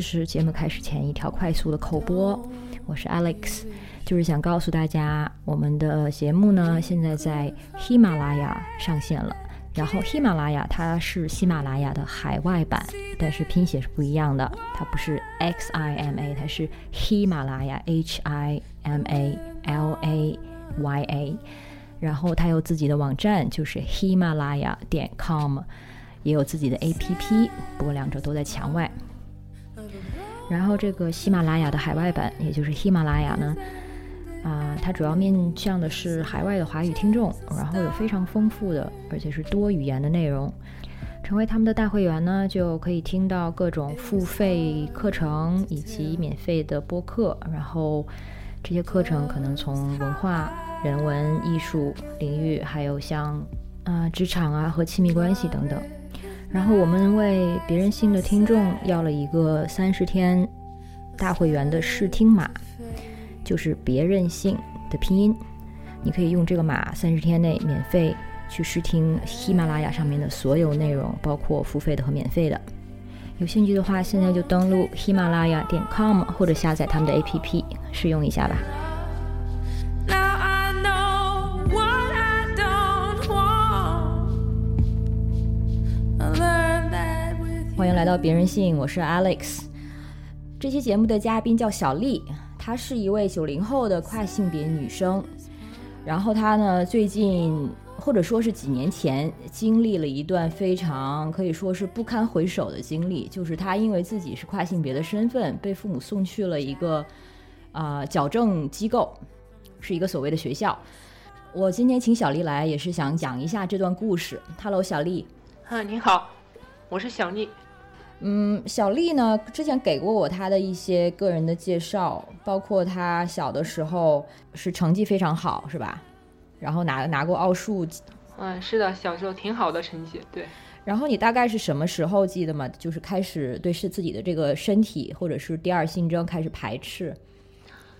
这是节目开始前一条快速的口播，我是 Alex，就是想告诉大家，我们的节目呢现在在喜马拉雅上线了。然后喜马拉雅它是喜马拉雅的海外版，但是拼写是不一样的，它不是 X I M A，它是喜马拉雅 H I M A L A Y A。然后它有自己的网站，就是喜马拉雅点 com，也有自己的 A P P，不过两者都在墙外。然后这个喜马拉雅的海外版，也就是喜马拉雅呢，啊，它主要面向的是海外的华语听众，然后有非常丰富的而且是多语言的内容。成为他们的大会员呢，就可以听到各种付费课程以及免费的播客。然后这些课程可能从文化、人文、艺术领域，还有像啊职场啊和亲密关系等等。然后我们为别人信的听众要了一个三十天大会员的试听码，就是别任性的拼音。你可以用这个码，三十天内免费去试听喜马拉雅上面的所有内容，包括付费的和免费的。有兴趣的话，现在就登录喜马拉雅点 com 或者下载他们的 APP 试用一下吧。欢迎来到别人信，我是 Alex。这期节目的嘉宾叫小丽，她是一位九零后的跨性别女生。然后她呢，最近或者说是几年前，经历了一段非常可以说是不堪回首的经历，就是她因为自己是跨性别的身份，被父母送去了一个啊、矫正机构，是一个所谓的学校。我今天请小丽来，也是想讲一下这段故事。Hello，小丽。啊，你好，我是小丽。嗯，小丽呢，之前给过我她的一些个人的介绍，包括她小的时候是成绩非常好，是吧？然后拿拿过奥数，嗯，是的，小时候挺好的成绩，对。然后你大概是什么时候记得吗？就是开始对是自己的这个身体或者是第二性征开始排斥。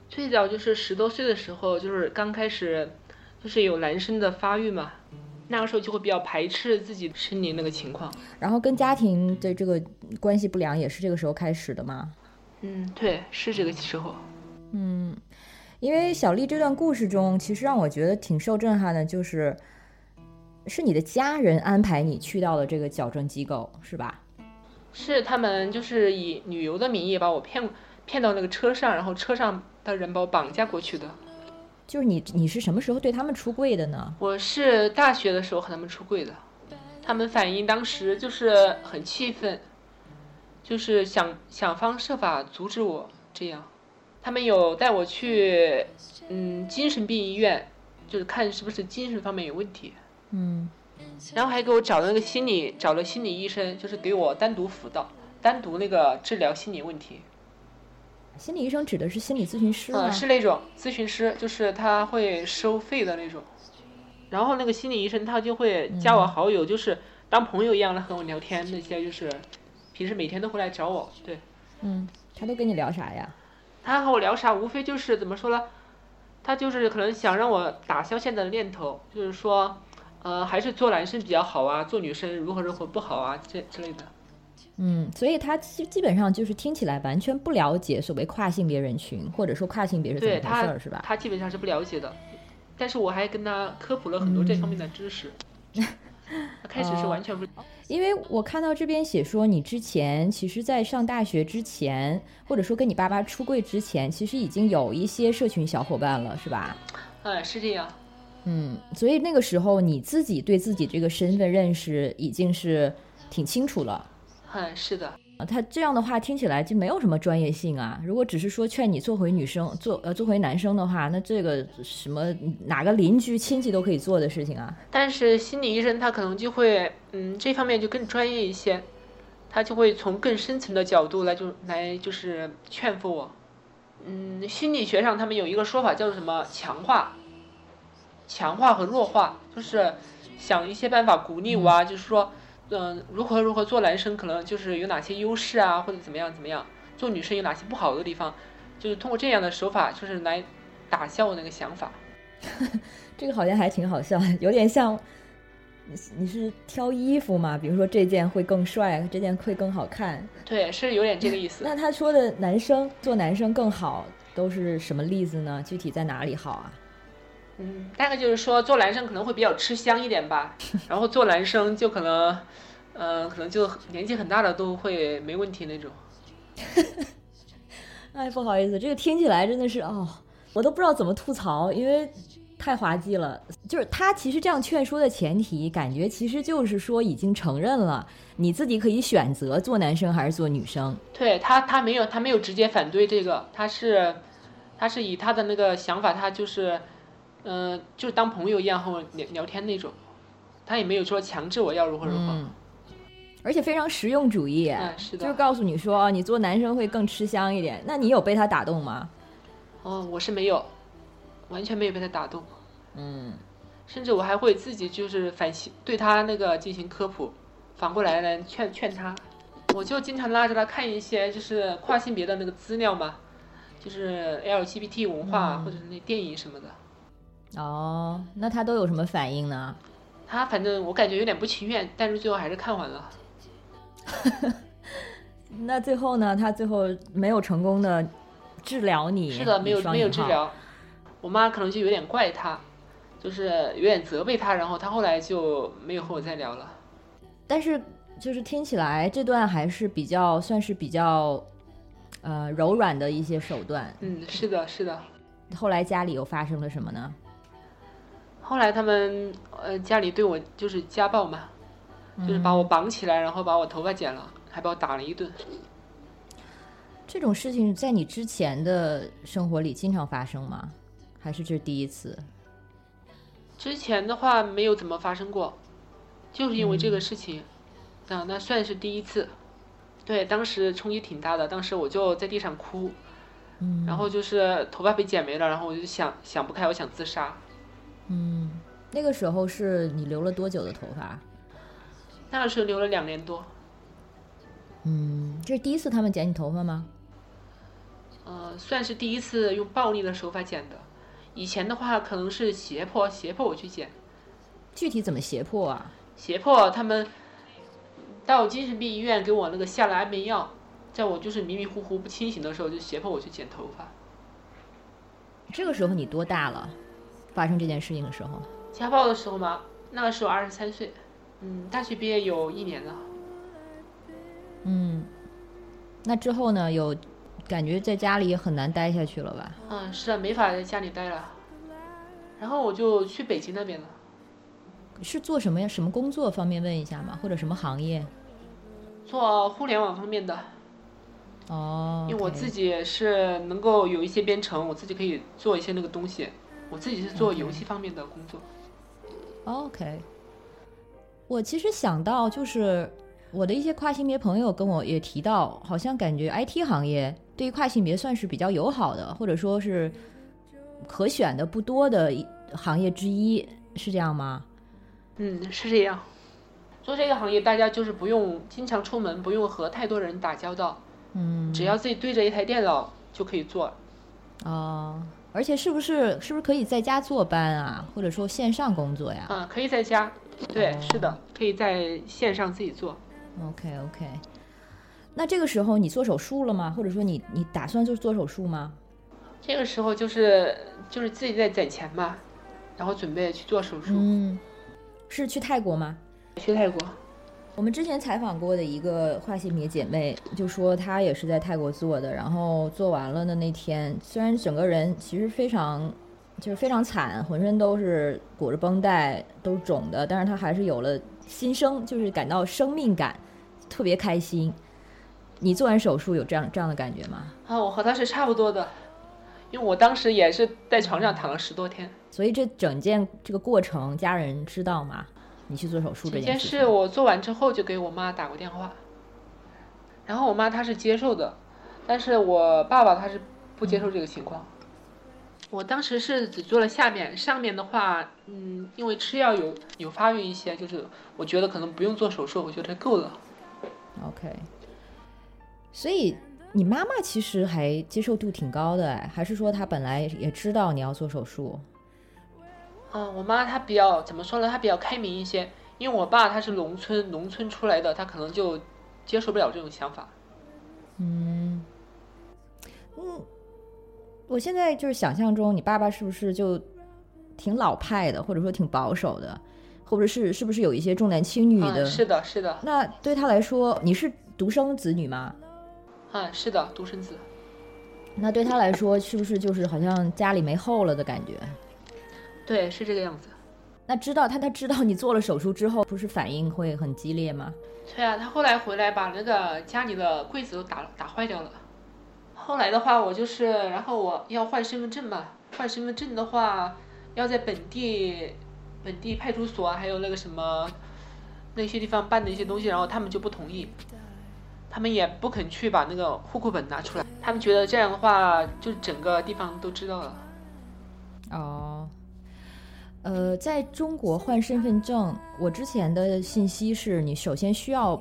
最早就是十多岁的时候，就是刚开始，就是有男生的发育嘛，那个时候就会比较排斥自己身体那个情况。然后跟家庭的这个关系不良也是这个时候开始的吗？嗯，对，是这个时候。嗯，因为小丽这段故事中，其实让我觉得挺受震撼的，就是是你的家人安排你去到了这个矫正机构，是吧？是他们就是以旅游的名义把我骗骗到那个车上，然后车上的人把我绑架过去的。就是你你是什么时候对他们出柜的呢？我是大学的时候和他们出柜的，他们反映当时就是很气愤，就是想想方设法阻止我这样。他们有带我去嗯精神病医院，就是看是不是精神方面有问题，嗯，然后还给我找了那个心理找了心理医生，就是给我单独辅导，单独那个治疗心理问题。心理医生指的是心理咨询师吗？嗯，是那种咨询师，就是他会收费的那种。然后那个心理医生他就会加我好友，就是当朋友一样的和我聊天，那些就是平时每天都会来找我。对嗯，他都跟你聊啥呀？他和我聊啥，无非就是怎么说呢？他就是可能想让我打消现在的念头，就是说，呃，还是做男生比较好啊，做女生如何如何不好啊，这之类的。嗯，所以他基基本上就是听起来完全不了解所谓跨性别人群，或者说跨性别是怎么回事儿，是吧？他基本上是不了解的，但是我还跟他科普了很多这方面的知识。他开始是完全不，因为我看到这边写说，你之前其实，在上大学之前，或者说跟你爸爸出柜之前，其实已经有一些社群小伙伴了，是吧？嗯，是这样。嗯，所以那个时候你自己对自己这个身份认识已经是挺清楚了。嗯，是的，啊，他这样的话听起来就没有什么专业性啊。如果只是说劝你做回女生，做呃做回男生的话，那这个什么哪个邻居亲戚都可以做的事情啊。但是心理医生他可能就会，嗯，这方面就更专业一些，他就会从更深层的角度来就来就是劝服我。嗯，心理学上他们有一个说法叫做什么强化，强化和弱化，就是想一些办法鼓励我啊，就是说，嗯、如何如何做男生可能就是有哪些优势啊，或者怎么样怎么样，做女生有哪些不好的地方，就是通过这样的手法，就是来打消我那个想法。这个好像还挺好笑，有点像你你是挑衣服嘛？比如说这件会更帅，这件会更好看。对，是有点这个意思。那他说的男生做男生更好，都是什么例子呢？具体在哪里好啊？嗯，大概就是说做男生可能会比较吃香一点吧，然后做男生就可能，嗯、可能就年纪很大的都会没问题那种。哎，不好意思，这个听起来真的是哦，我都不知道怎么吐槽，因为太滑稽了。就是他其实这样劝说的前提，感觉其实就是说已经承认了你自己可以选择做男生还是做女生。对他，他没有，他没有直接反对这个，他是，他是以他的那个想法，他就是，嗯、就是当朋友一样和我聊聊天那种，他也没有说强制我要如何如何。嗯，而且非常实用主义，嗯是的就是告诉你说哦你做男生会更吃香一点。那你有被他打动吗？哦，我是没有，完全没有被他打动，嗯，甚至我还会自己就是反省，对他那个进行科普，反过来来劝劝他。我就经常拉着他看一些就是跨性别的那个资料嘛，就是 LGBT 文化、嗯或者是那电影什么的。哦，那他都有什么反应呢？他反正我感觉有点不情愿，但是最后还是看完了。那最后呢？他最后没有成功的治疗你？是的，没有。没有治疗。我妈可能就有点怪他，就是有点责备他，然后他后来就没有和我再聊了。但是就是听起来这段还是比较算是比较呃柔软的一些手段。嗯，是的，是的。后来家里又发生了什么呢？后来他们呃家里对我就是家暴嘛，就是把我绑起来，然后把我头发剪了，还把我打了一顿。这种事情在你之前的生活里经常发生吗？还是这是第一次？之前的话没有怎么发生过，就是因为这个事情，那那算是第一次。对，当时冲击挺大的，当时我就在地上哭，嗯然后就是头发被剪没了，然后我就想想不开，我想自杀。嗯，那个时候是你留了多久的头发？那个时候留了两年多，嗯，这是第一次他们剪你头发吗？呃，算是第一次用暴力的手法剪的。以前的话可能是胁迫，胁迫我去剪，具体怎么胁迫啊？胁迫他们到精神病医院给我那个下了安眠药，在我就是迷迷糊糊不清醒的时候就胁迫我去剪头发。这个时候你多大了？发生这件事情的时候？家暴的时候吗，那个时候二十三岁，嗯，大学毕业有一年了。嗯，那之后呢？有感觉在家里也很难待下去了吧？嗯，是啊，没法在家里待了，然后我就去北京那边了，是做什么呀？什么工作？方便问一下吗？或者什么行业？做互联网方面的，哦，因为我自己是能够有一些编程，我自己可以做一些那个东西。我自己是做游戏方面的工作。OK，我其实想到就是我的一些跨性别朋友跟我也提到，好像感觉 IT 行业对于跨性别算是比较友好的，或者说是可选的不多的一行业之一，是这样吗？嗯，是这样。做这个行业，大家就是不用经常出门，不用和太多人打交道，嗯，只要自己对着一台电脑就可以做。哦，而且是不是是不是可以在家坐班啊，或者说线上工作呀嗯，可以在家，对，哦是的，可以在线上自己做。？OK OK，那这个时候你做手术了吗？或者说你你打算做做手术吗？这个时候就是就是自己在攒钱吧，然后准备去做手术，嗯，是去泰国吗？去泰国。我们之前采访过的一个化性别姐妹就说，她也是在泰国做的，然后做完了的那天，虽然整个人其实非常就是非常惨，浑身都是裹着绷带，都是肿的，但是她还是有了新生，就是感到生命感，特别开心。你做完手术有这样这样的感觉吗？啊，我和她是差不多的，因为我当时也是在床上躺了十多天。所以这整件这个过程，家人知道吗？你去做手术这件这件事我做完之后就给我妈打过电话，然后我妈她是接受的，但是我爸爸他是不接受这个情况。我当时是只做了下面，上面的话，嗯，因为吃药有有发育一些，就是我觉得可能不用做手术，我觉得够了。OK，所以你妈妈其实还接受度挺高的哎，还是说她本来也知道你要做手术？嗯，我妈她比较怎么说呢？她比较开明一些，因为我爸他是农村农村出来的，他可能就接受不了这种想法。嗯，嗯，我现在就是想象中，你爸爸是不是就挺老派的，或者说挺保守的，或者是是不是有一些重男轻女的？嗯，是的，是的，那对他来说，你是独生子女吗？啊，是的，独生子。那对他来说，是不是就是好像家里没后了的感觉？对，是这个样子。那知道他他知道你做了手术之后，不是反应会很激烈吗？对啊，他后来回来把那个家里的柜子都打打坏掉了。后来的话，我就是，然后我要换身份证嘛，换身份证的话，要在本地本地派出所啊还有那个什么那些地方办的一些东西，然后他们就不同意，他们也不肯去把那个户口本拿出来，他们觉得这样的话，就整个地方都知道了。哦，呃，在中国换身份证，我之前的信息是你首先需要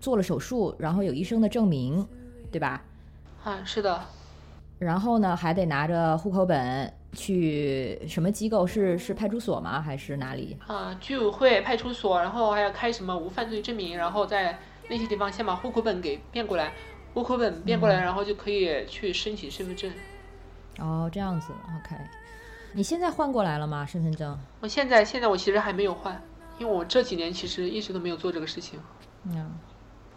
做了手术，然后有医生的证明，对吧？啊，是的，然后呢，还得拿着户口本去什么机构？是是派出所吗？还是哪里？啊，居委会、派出所，然后还要开什么无犯罪证明，然后在那些地方先把户口本给变过来，户口本变过来，然后就可以去申请身份证。哦，这样子，OK。你现在换过来了吗？身份证？我现在现在我其实还没有换，因为我这几年其实一直都没有做这个事情。嗯，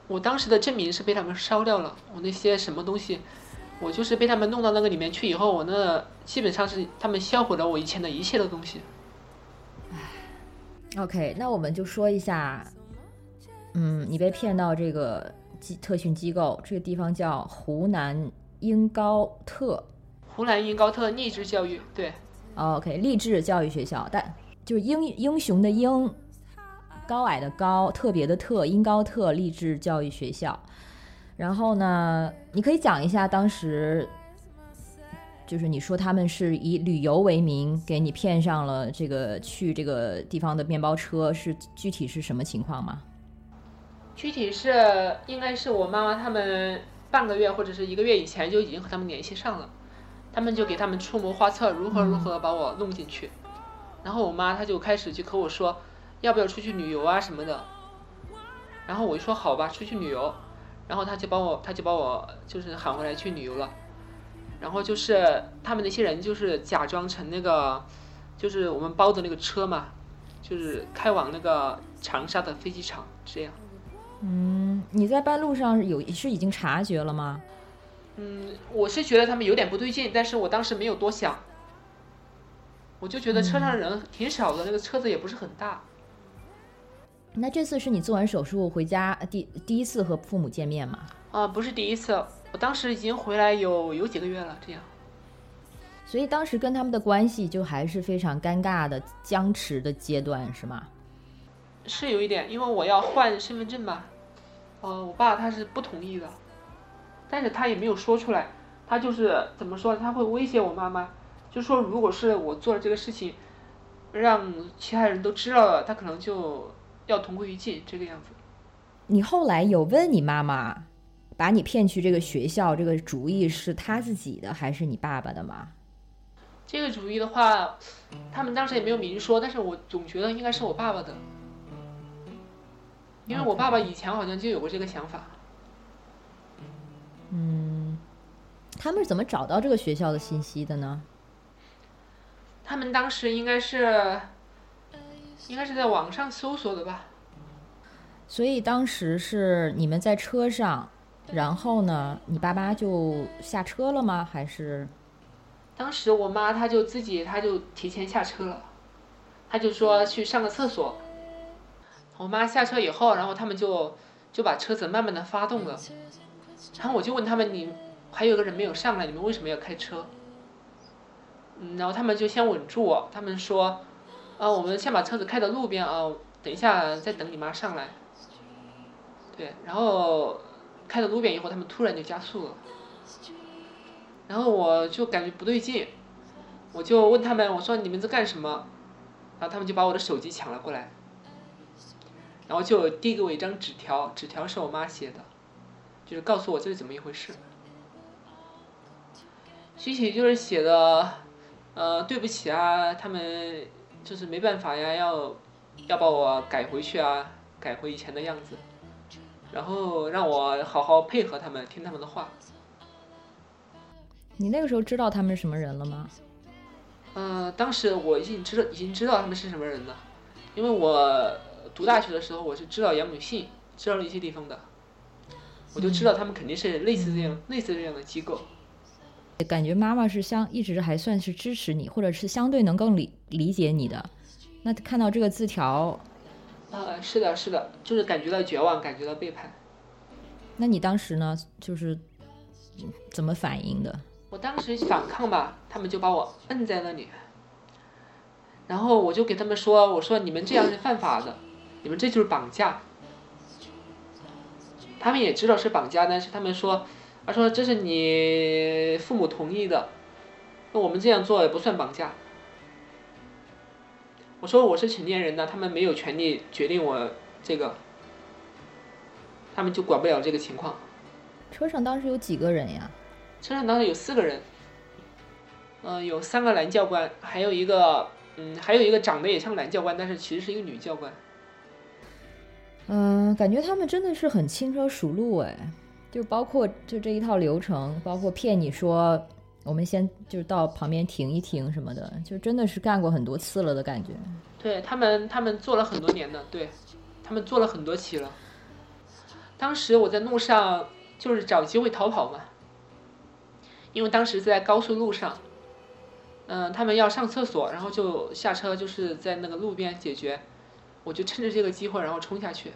我当时的证明是被他们烧掉了，我那些什么东西，我就是被他们弄到那个里面去以后，我那基本上是他们销毁了我以前的一切的东西。OK，那我们就说一下，嗯，你被骗到这个机特训机构，这个地方叫湖南英高特。湖南英高特励志教育，对，哦 OK，励志教育学校，但就是英英雄的英，高矮的高，特别的特，英高特励志教育学校。然后呢，你可以讲一下当时，就是你说他们是以旅游为名给你骗上了这个去这个地方的面包车，是具体是什么情况吗？具体是应该是我妈妈他们半个月或者是一个月以前就已经和他们联系上了，他们就给他们出谋划策，如何如何把我弄进去。然后我妈她就开始就和我说，要不要出去旅游啊什么的。然后我就说好吧，出去旅游。然后他就把我他就把我就是喊回来去旅游了。然后就是他们那些人就是假装成那个，就是我们包的那个车嘛，就是开往那个长沙的飞机场这样。嗯，你在半路上有是已经察觉了吗？嗯，我是觉得他们有点不对劲，但是我当时没有多想，我就觉得车上人挺少的，那个车子也不是很大。那这次是你做完手术回家第第一次和父母见面吗？啊，不是第一次，我当时已经回来有有几个月了，这样。所以当时跟他们的关系就还是非常尴尬的、僵持的阶段，是吗？是有一点，因为我要换身份证嘛，呃，我爸他是不同意的，但是他也没有说出来，他就是怎么说，他会威胁我妈妈，就说如果是我做了这个事情，让其他人都知道了，他可能就要同归于尽这个样子。你后来有问你妈妈，把你骗去这个学校这个主意是他自己的还是你爸爸的吗？这个主意的话，他们当时也没有明说，但是我总觉得应该是我爸爸的，因为我爸爸以前好像就有过这个想法。嗯，他们是怎么找到这个学校的信息的呢？他们当时应该是，应该是在网上搜索的吧。所以当时是你们在车上，然后呢，你爸妈就下车了吗？还是？当时我妈她就自己，她就提前下车了，她就说去上个厕所。我妈下车以后，然后他们就就把车子慢慢的发动了，然后我就问他们，你还有个人没有上来，你们为什么要开车？嗯，然后他们就先稳住我，他们说，啊，我们先把车子开到路边啊，等一下再等你妈上来。对，然后开到路边以后，他们突然就加速了。然后我就感觉不对劲，我就问他们，我说你们在干什么？然后他们就把我的手机抢了过来，然后就递给我一张纸条，纸条是我妈写的，就是告诉我这是怎么一回事。具体就是写的，呃，对不起啊，他们就是没办法呀，要要把我改回去啊，改回以前的样子，然后让我好好配合他们，听他们的话。你那个时候知道他们是什么人了吗？呃，当时我已经知道，已经知道他们是什么人了，因为我读大学的时候，我是知道杨永信，知道了一些地方的，我就知道他们肯定是类似这样、类似这样的机构。感觉妈妈是相一直还算是支持你，或者是相对能够理理解你的。那看到这个字条，呃、是的，是的，就是感觉到绝望，感觉到背叛。那你当时呢，就是嗯怎么反应的？我当时反抗吧，他们就把我摁在那里，然后我就给他们说：“我说你们这样是犯法的，你们这就是绑架。”他们也知道是绑架，但是他们说：“他说这是你父母同意的，那我们这样做也不算绑架。”我说我是成年人呢，他们没有权利决定我这个，他们就管不了这个情况。车上当时有几个人呀？车上当时有四个人，嗯、有三个男教官，还有一个，嗯，还有一个长得也像男教官，但是其实是一个女教官。嗯、感觉他们真的是很轻车熟路哎，就包括就这一套流程，包括骗你说我们先就到旁边停一停什么的，就真的是干过很多次了的感觉。对他们，他们做了很多年的，对他们做了很多起了。当时我在路上就是找机会逃跑嘛，因为当时在高速路上，嗯、他们要上厕所，然后就下车，就是在那个路边解决，我就趁着这个机会，然后冲下去。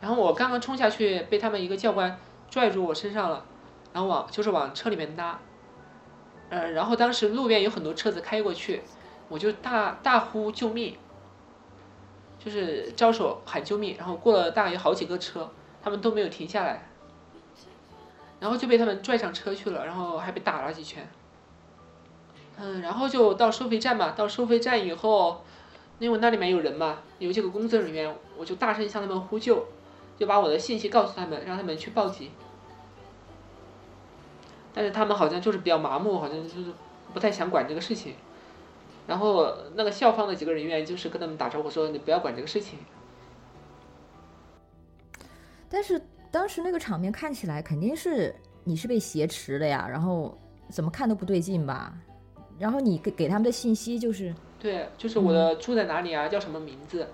然后我刚刚冲下去，被他们一个教官拽住我身上了，然后往就是往车里面拉。呃，然后当时路边有很多车子开过去，我就大大呼救命，就是招手喊救命，然后过了大概有好几个车，他们都没有停下来，然后就被他们拽上车去了，然后还被打了几拳。嗯，然后就到收费站嘛，到收费站以后，因为那里面有人嘛，有几个工作人员，我就大声向他们呼救，就把我的信息告诉他们，让他们去报警。但是他们好像就是比较麻木，好像就是不太想管这个事情。然后那个校方的几个人员就是跟他们打招呼说：“你不要管这个事情。但是当时那个场面看起来肯定是你是被挟持的呀，然后怎么看都不对劲吧？然后你给给他们的信息就是，”对，就是我的住在哪里啊，叫什么名字，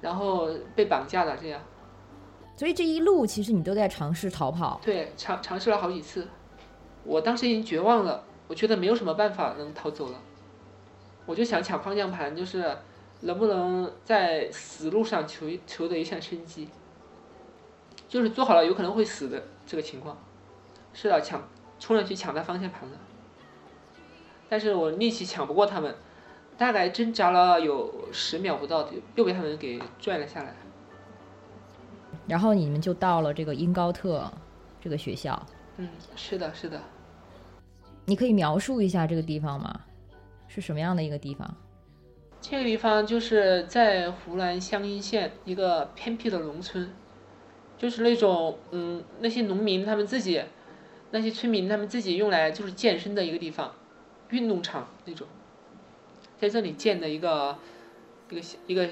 然后被绑架了这样。所以这一路其实你都在尝试逃跑。对，尝尝试了好几次，我当时已经绝望了，我觉得没有什么办法能逃走了，我就想抢方向盘，就是能不能在死路上求求得一线生机，就是做好了有可能会死的这个情况，是的，抢冲上去抢他方向盘了，但是我力气抢不过他们，大概挣扎了有十秒不到，又被他们给拽了下来。然后你们就到了这个英高特这个学校，嗯，是的，是的。你可以描述一下这个地方吗？是什么样的一个地方？这个地方就是在湖南湘阴县一个偏僻的农村，就是那种嗯，那些农民他们自己，那些村民他们自己用来就是健身的一个地方，运动场那种，在这里建的一个一个一个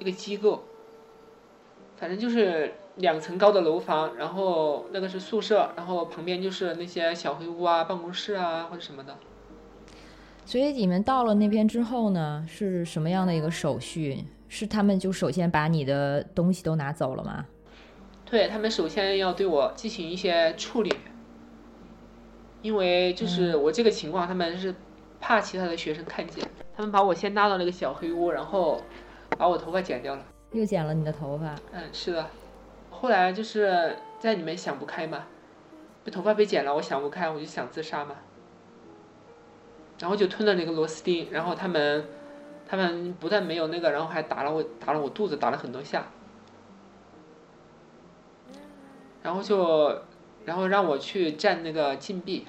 一个机构，反正就是两层高的楼房，然后那个是宿舍，然后旁边就是那些小黑屋啊、办公室啊或者什么的。所以你们到了那边之后呢，是什么样的一个手续？是他们就首先把你的东西都拿走了吗？对他们首先要对我进行一些处理，因为就是我这个情况，他们是怕其他的学生看见，他们把我先拉到那个小黑屋，然后把我头发剪掉了。又剪了你的头发，嗯，是的。后来就是在里面想不开嘛，被头发被剪了，我想不开，我就想自杀嘛。然后就吞了那个螺丝钉，然后他们，他们不但没有那个，然后还打了我，打了我肚子，打了很多下。然后就，然后让我去站那个禁闭。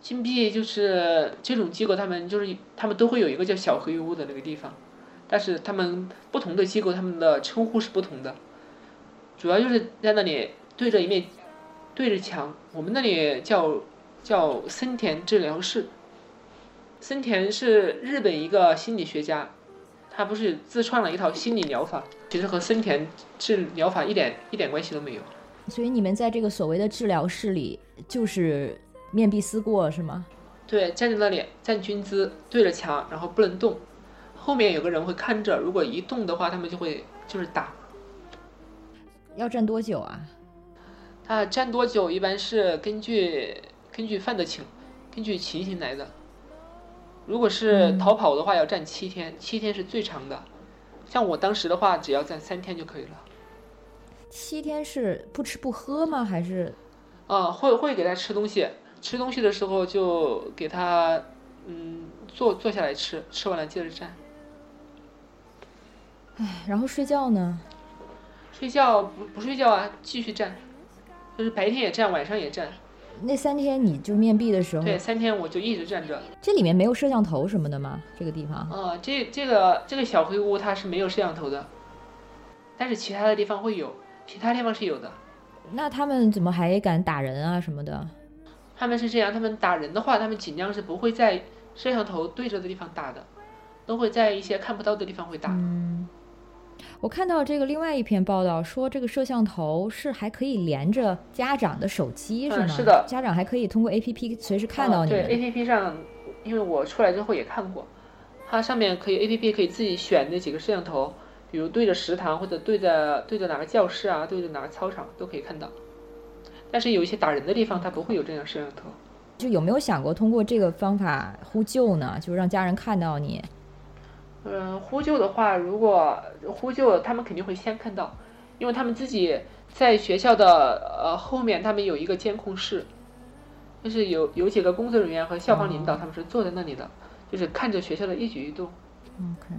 禁闭就是这种机构，他们就是他们都会有一个叫小黑屋的那个地方，但是他们不同的机构他们的称呼是不同的，主要就是在那里对着一面对着墙，我们那里叫叫森田治疗室。森田是日本一个心理学家，他不是自创了一套心理疗法，其实和森田治疗法一点一点关系都没有。所以你们在这个所谓的治疗室里，就是面壁思过是吗？对，站在那里站军姿，对着墙，然后不能动，后面有个人会看着，如果一动的话，他们就会就是打。要站多久啊？他站多久一般是根据根据犯的情，根据情形来的。如果是逃跑的话，要站七天，七天是最长的。像我当时的话，只要站三天就可以了。七天是不吃不喝吗？还是？啊，会会给他吃东西，吃东西的时候就给他，嗯，坐坐下来吃，吃完了接着站。唉，然后睡觉呢？睡觉不不睡觉啊，继续站，就是白天也站，晚上也站。那三天你就面壁的时候，对，三天我就一直站着。这里面没有摄像头什么的吗？这个地方？啊，这这个这个小黑屋它是没有摄像头的，但是其他的地方会有，其他地方是有的。那他们怎么还敢打人啊什么的？他们是这样，他们打人的话，他们尽量是不会在摄像头对着的地方打的，都会在一些看不到的地方会打。嗯。我看到这个另外一篇报道说，这个摄像头是还可以连着家长的手机，是吗？是的，家长还可以通过 A P P 随时看到你。对，A P P 上，因为我出来之后也看过，它上面可以 A P P 可以自己选那几个摄像头，比如对着食堂或者对着对着哪个教室啊，对着哪个操场都可以看到。但是有一些打人的地方，它不会有这样摄像头。就有没有想过通过这个方法呼救呢？就让家人看到你。嗯，呼救的话，如果呼救，他们肯定会先看到，因为他们自己在学校的呃后面，他们有一个监控室，就是有有几个工作人员和校方领导，他们是坐在那里的，就是看着学校的一举一动。OK，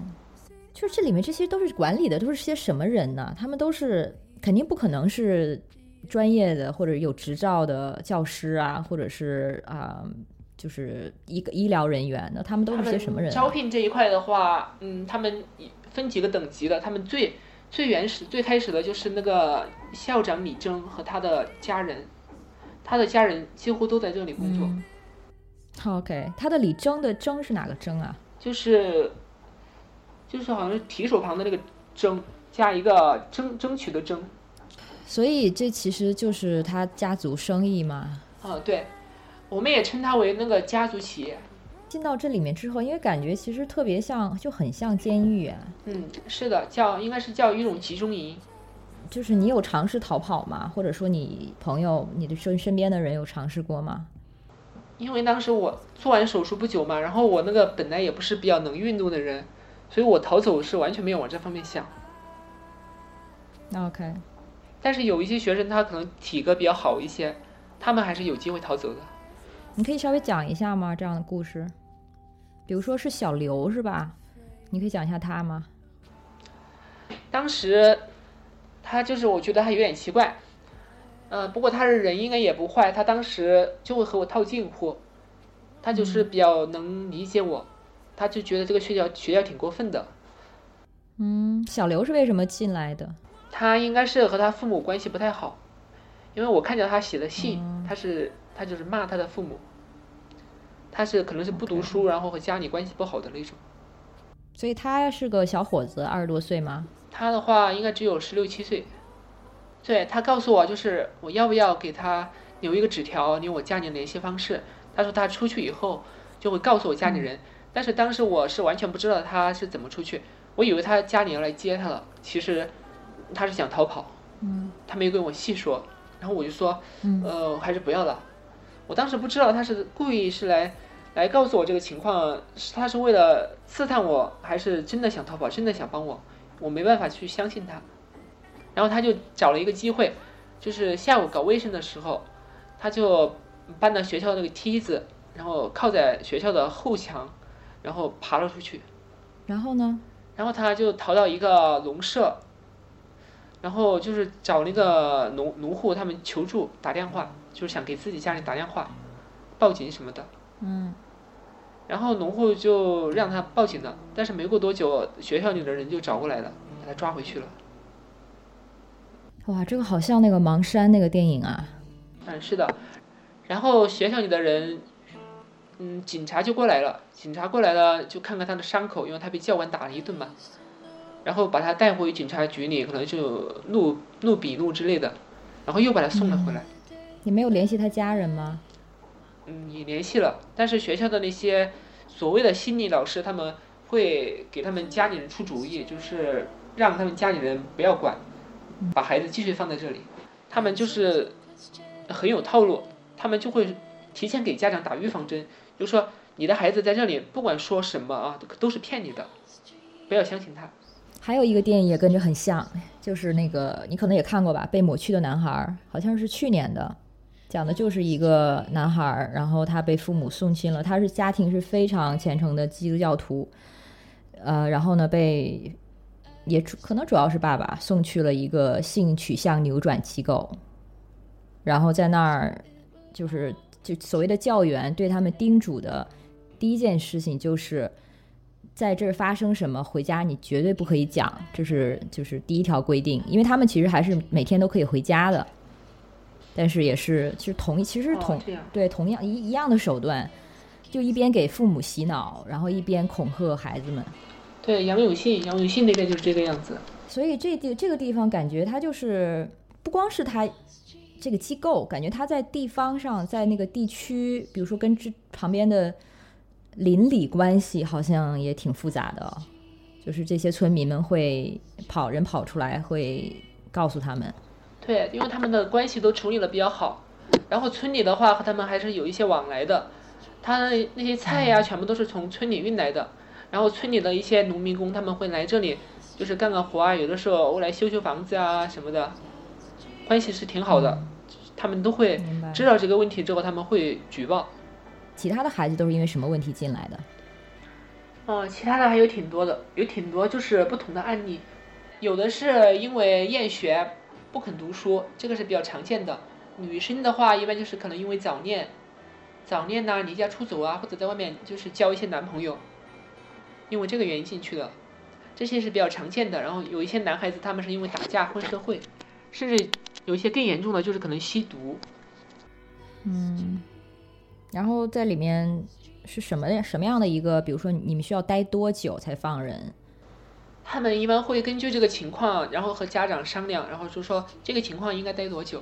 就是这里面这些都是管理的，都是些什么人呢？他们都是肯定不可能是专业的或者有执照的教师啊，或者是啊。就是一个医疗人员，那他们都是些什么人？招聘这一块的话，嗯，他们分几个等级的。他们最最原始、最开始的就是那个校长李征和他的家人，他的家人几乎都在这里工作。OK，他的李征的征是哪个征啊？就是就是好像是提手旁的那个征加一个争争取的争。所以这其实就是他家族生意嘛。啊，对。我们也称它为那个家族企业。进到这里面之后，因为感觉其实特别像，就很像监狱啊。嗯，是的，叫应该是叫一种集中营。就是你有尝试逃跑吗？或者说你朋友、你的身身边的人有尝试过吗？因为当时我做完手术不久嘛，然后我那个本来也不是比较能运动的人，所以我逃走是完全没有往这方面想。那 OK。但是有一些学生他可能体格比较好一些，他们还是有机会逃走的。你可以稍微讲一下吗？这样的故事，比如说是小刘是吧？你可以讲一下他吗？当时他就是我觉得他有点奇怪，嗯，不过他的人应该也不坏。他当时就会和我套近乎，他就是比较能理解我，他就觉得这个学校学校挺过分的。嗯，小刘是为什么进来的？他应该是和他父母关系不太好，因为我看见他写的信，他是。他就是骂他的父母，他是可能是不读书，然后和家里关系不好的那种。所以他是个小伙子，二十多岁吗？他的话应该只有十六七岁。对他告诉我，就是我要不要给他留一个纸条，留我家里联系方式。他说他出去以后就会告诉我家里人，但是当时我是完全不知道他是怎么出去，我以为他家里要来接他了，其实他是想逃跑。嗯，他没有跟我细说，然后我就说，呃，还是不要了。我当时不知道他是故意是来，来告诉我这个情况，是他是为了刺探我，还是真的想逃跑，真的想帮我，我没办法去相信他。然后他就找了一个机会，就是下午搞卫生的时候，他就搬到学校那个梯子，然后靠在学校的后墙，然后爬了出去。然后呢？然后他就逃到一个农舍，然后就是找那个农农户他们求助打电话。就是想给自己家里打电话，报警什么的。嗯。然后农户就让他报警了，但是没过多久，学校里的人就找过来了，把他抓回去了。哇，这个好像那个《盲山》那个电影啊。嗯，是的。然后学校里的人，嗯，警察就过来了，警察过来了就看看他的伤口，因为他被教官打了一顿嘛。然后把他带回警察局里，可能就录录笔录之类的，然后又把他送了回来。你没有联系他家人吗？嗯，也联系了，但是学校的那些所谓的心理老师，他们会给他们家里人出主意，就是让他们家里人不要管，把孩子继续放在这里。他们就是很有套路，他们就会提前给家长打预防针，就说你的孩子在这里不管说什么啊，都都是骗你的，不要相信他。还有一个电影也跟着很像，就是那个你可能也看过吧，《被抹去的男孩》，好像是去年的，讲的就是一个男孩，然后他被父母送亲了，他是家庭是非常虔诚的基督教徒，呃，然后呢被也可能主要是爸爸送去了一个性取向扭转机构，然后在那儿就是就所谓的教员对他们叮嘱的第一件事情就是。在这儿发生什么，回家你绝对不可以讲，这是就是第一条规定，因为他们其实还是每天都可以回家的，但是也是其实同其实是同、哦对同样一一样的手段，就一边给父母洗脑，然后一边恐吓孩子们，对，杨永信，杨永信那边就是这个样子。所以这地这个地方感觉他就是不光是他这个机构，感觉他在地方上，在那个地区，比如说跟这旁边的邻里关系好像也挺复杂的哦，就是这些村民们会跑人跑出来，会告诉他们，对，因为他们的关系都处理的比较好，然后村里的话和他们还是有一些往来的，他那些菜呀全部都是从村里运来的，然后村里的一些农民工他们会来这里，就是干干活啊，有的时候来修修房子啊什么的，关系是挺好的，他们都会？知道这个问题之后他们会举报。其他的孩子都是因为什么问题进来的？哦，其他的还有挺多的，有挺多就是不同的案例，有的是因为厌学不肯读书，这个是比较常见的。女生的话，一般就是可能因为早恋，早恋呐、离家出走啊，或者在外面就是交一些男朋友，因为这个原因进去的，这些是比较常见的。然后有一些男孩子他们是因为打架混社会，甚至有一些更严重的就是可能吸毒。嗯，然后在里面是什么什么样的一个？比如说你们需要待多久才放人？他们一般会根据这个情况，然后和家长商量，然后就说这个情况应该待多久。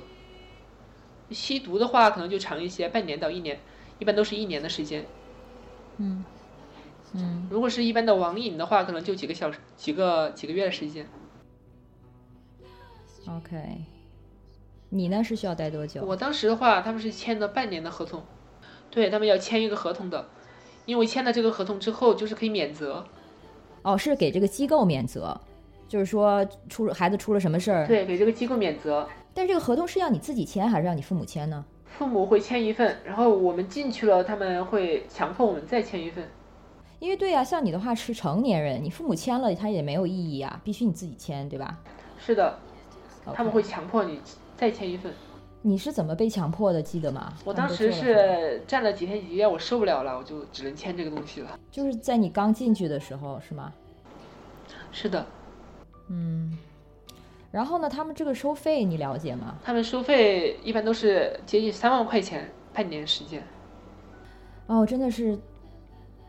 吸毒的话，可能就长一些，半年到一年，一般都是一年的时间。嗯嗯，如果是一般的网瘾的话，可能就几个小时、几个几个月的时间。OK，你呢是需要待多久？我当时的话，他们是签的半年的合同，对他们要签一个合同的，因为签了这个合同之后，就是可以免责。哦，是给这个机构免责，就是说出了孩子出了什么事儿，对，给这个机构免责，但这个合同是要你自己签还是让你父母签呢？父母会签一份，然后我们进去了，他们会强迫我们再签一份。因为对呀、像你的话是成年人，你父母签了他也没有意义啊，必须你自己签，对吧？是的，他们会强迫你再签一份。你是怎么被强迫的？记得吗？我当时是站了几天几夜，我受不了了，我就只能签这个东西了。就是在你刚进去的时候是吗？是的，嗯。然后呢，他们这个收费你了解吗？他们收费一般都是接近三万块钱半年时间。哦，真的是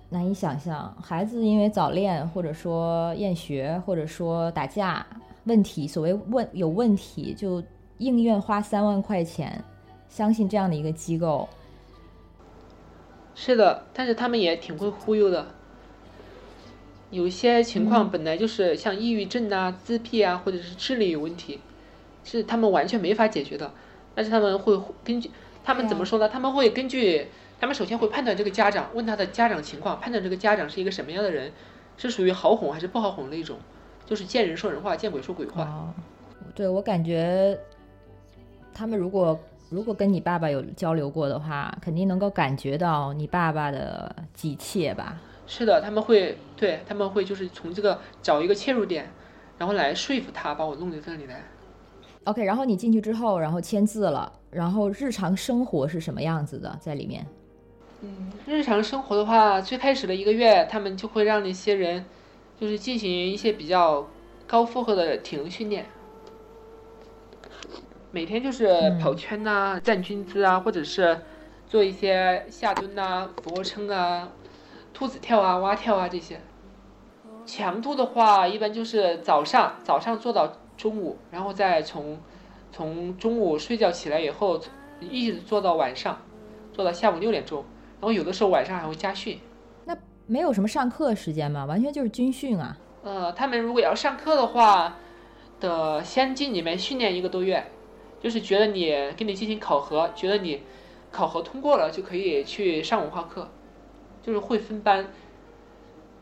难以想象，孩子因为早恋，或者说厌学，或者说打架问题，所谓问有问题，就宁愿花三万块钱，相信这样的一个机构。是的，但是他们也挺会忽悠的。有些情况本来就是像抑郁症啊、自闭啊，或者是智力有问题，是他们完全没法解决的。但是他们会根据他们怎么说呢？他们会根据他们首先会判断这个家长，问他的家长情况，判断这个家长是一个什么样的人，是属于好哄还是不好哄的一种，就是见人说人话，见鬼说鬼话。哦，对我感觉，他们如果如果跟你爸爸有交流过的话，肯定能够感觉到你爸爸的急切吧。是的，他们会对他们会就是从这个找一个切入点，然后来说服他把我弄到这里来。OK，然后你进去之后，然后签字了，然后日常生活是什么样子的在里面？嗯，日常生活的话，最开始的一个月，他们就会让那些人，就是进行一些比较高负荷的体能训练。每天就是嗯跑圈呐、站军姿啊，或者是做一些下蹲呐、俯卧撑啊、兔子跳啊、蛙跳啊这些。强度的话，一般就是早上早上做到中午，然后再从从中午睡觉起来以后，一直做到晚上，做到下午六点钟。然后有的时候晚上还会加训。那没有什么上课时间吗？完全就是军训啊。呃，他们如果要上课的话，的先进里面训练一个多月，就是觉得你给你进行考核，觉得你考核通过了就可以去上文化课，就是会分班。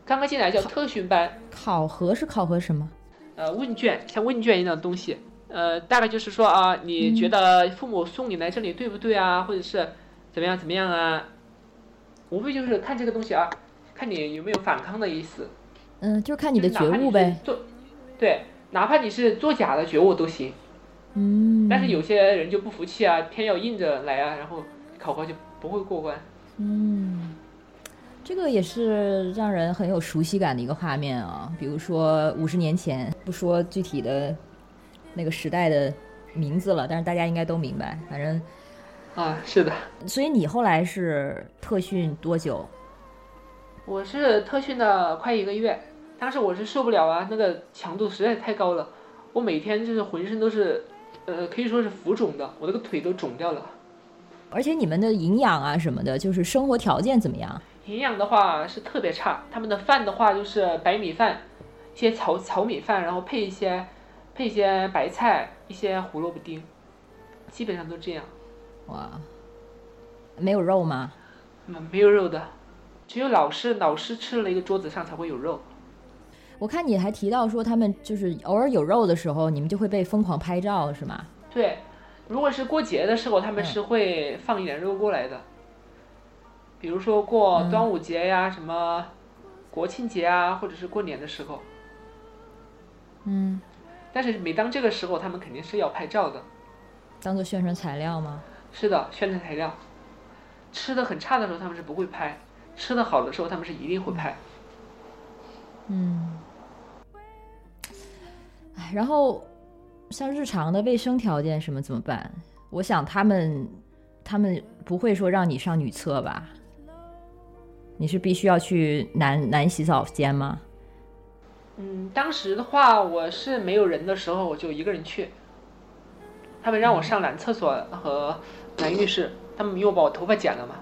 刚刚进来叫特训班，考核是考核什么？呃，问卷像问卷一样的东西，呃，大概就是说啊，你觉得父母送你来这里对不对啊，或者是怎么样怎么样啊，无非就是看这个东西啊，看你有没有反抗的意思。嗯，就是看你的觉悟呗。做，对，哪怕你是作假的觉悟都行。嗯，但是有些人就不服气啊，偏要硬着来啊，然后考核就不会过关。嗯，这个也是让人很有熟悉感的一个画面啊。比如说五十年前，不说具体的那个时代的名字了，但是大家应该都明白。反正，啊，是的，所以你后来是特训多久？我是特训了快一个月，当时我是受不了啊，那个强度实在太高了，我每天就是浑身都是，呃，可以说是浮肿的，我那个腿都肿掉了。而且你们的营养啊什么的，就是生活条件怎么样？营养的话是特别差，他们的饭的话就是白米饭，一些炒炒米饭，然后配一些配一些白菜，一些胡萝卜丁，基本上都这样。哇，没有肉吗？嗯，没有肉的，只有老师老师吃了一个桌子上才会有肉。我看你还提到说他们就是偶尔有肉的时候，你们就会被疯狂拍照，是吗？对，如果是过节的时候，他们嗯是会放一点肉过来的。比如说过嗯端午节呀、什么国庆节啊，或者是过年的时候。嗯，但是每当这个时候，他们肯定是要拍照的。当做宣传材料吗？是的，宣传材料。吃的很差的时候，他们是不会拍；吃的好的时候，他们是一定会拍。嗯，哎，然后像日常的卫生条件什么怎么办？我想他们他们不会说让你上女厕吧？你是必须要去男男洗澡间吗？嗯，当时的话，我是没有人的时候，我就一个人去。他们让我上男厕所和男浴室，他们又把我头发剪了嘛。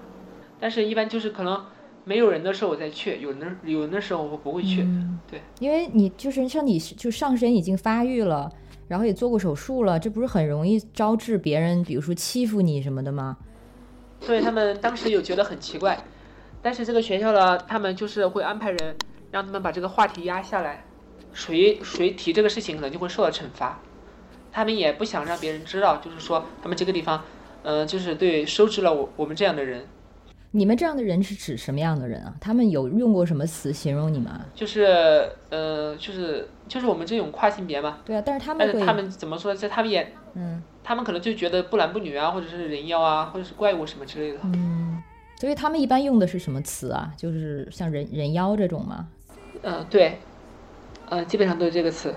但是，一般就是可能没有人的时候我再去，有人的有人的时候我不会去。嗯对，因为你就是像你就上身已经发育了，然后也做过手术了，这不是很容易招致别人，比如说欺负你什么的吗？所以他们当时有觉得很奇怪，但是这个学校呢，他们就是会安排人让他们把这个话题压下来，谁谁提这个事情可能就会受到惩罚。他们也不想让别人知道，就是说他们这个地方，呃，就是对收治了我我们这样的人，你们这样的人是指什么样的人啊？他们有用过什么词形容你们啊？就是呃，就是就是我们这种跨性别嘛。对啊，但是他们，但是他们怎么说，在他们眼，嗯他们可能就觉得不男不女啊，或者是人妖啊，或者是怪物什么之类的。嗯，所以他们一般用的是什么词啊？就是像人人妖这种吗？嗯、对，呃，基本上都是这个词。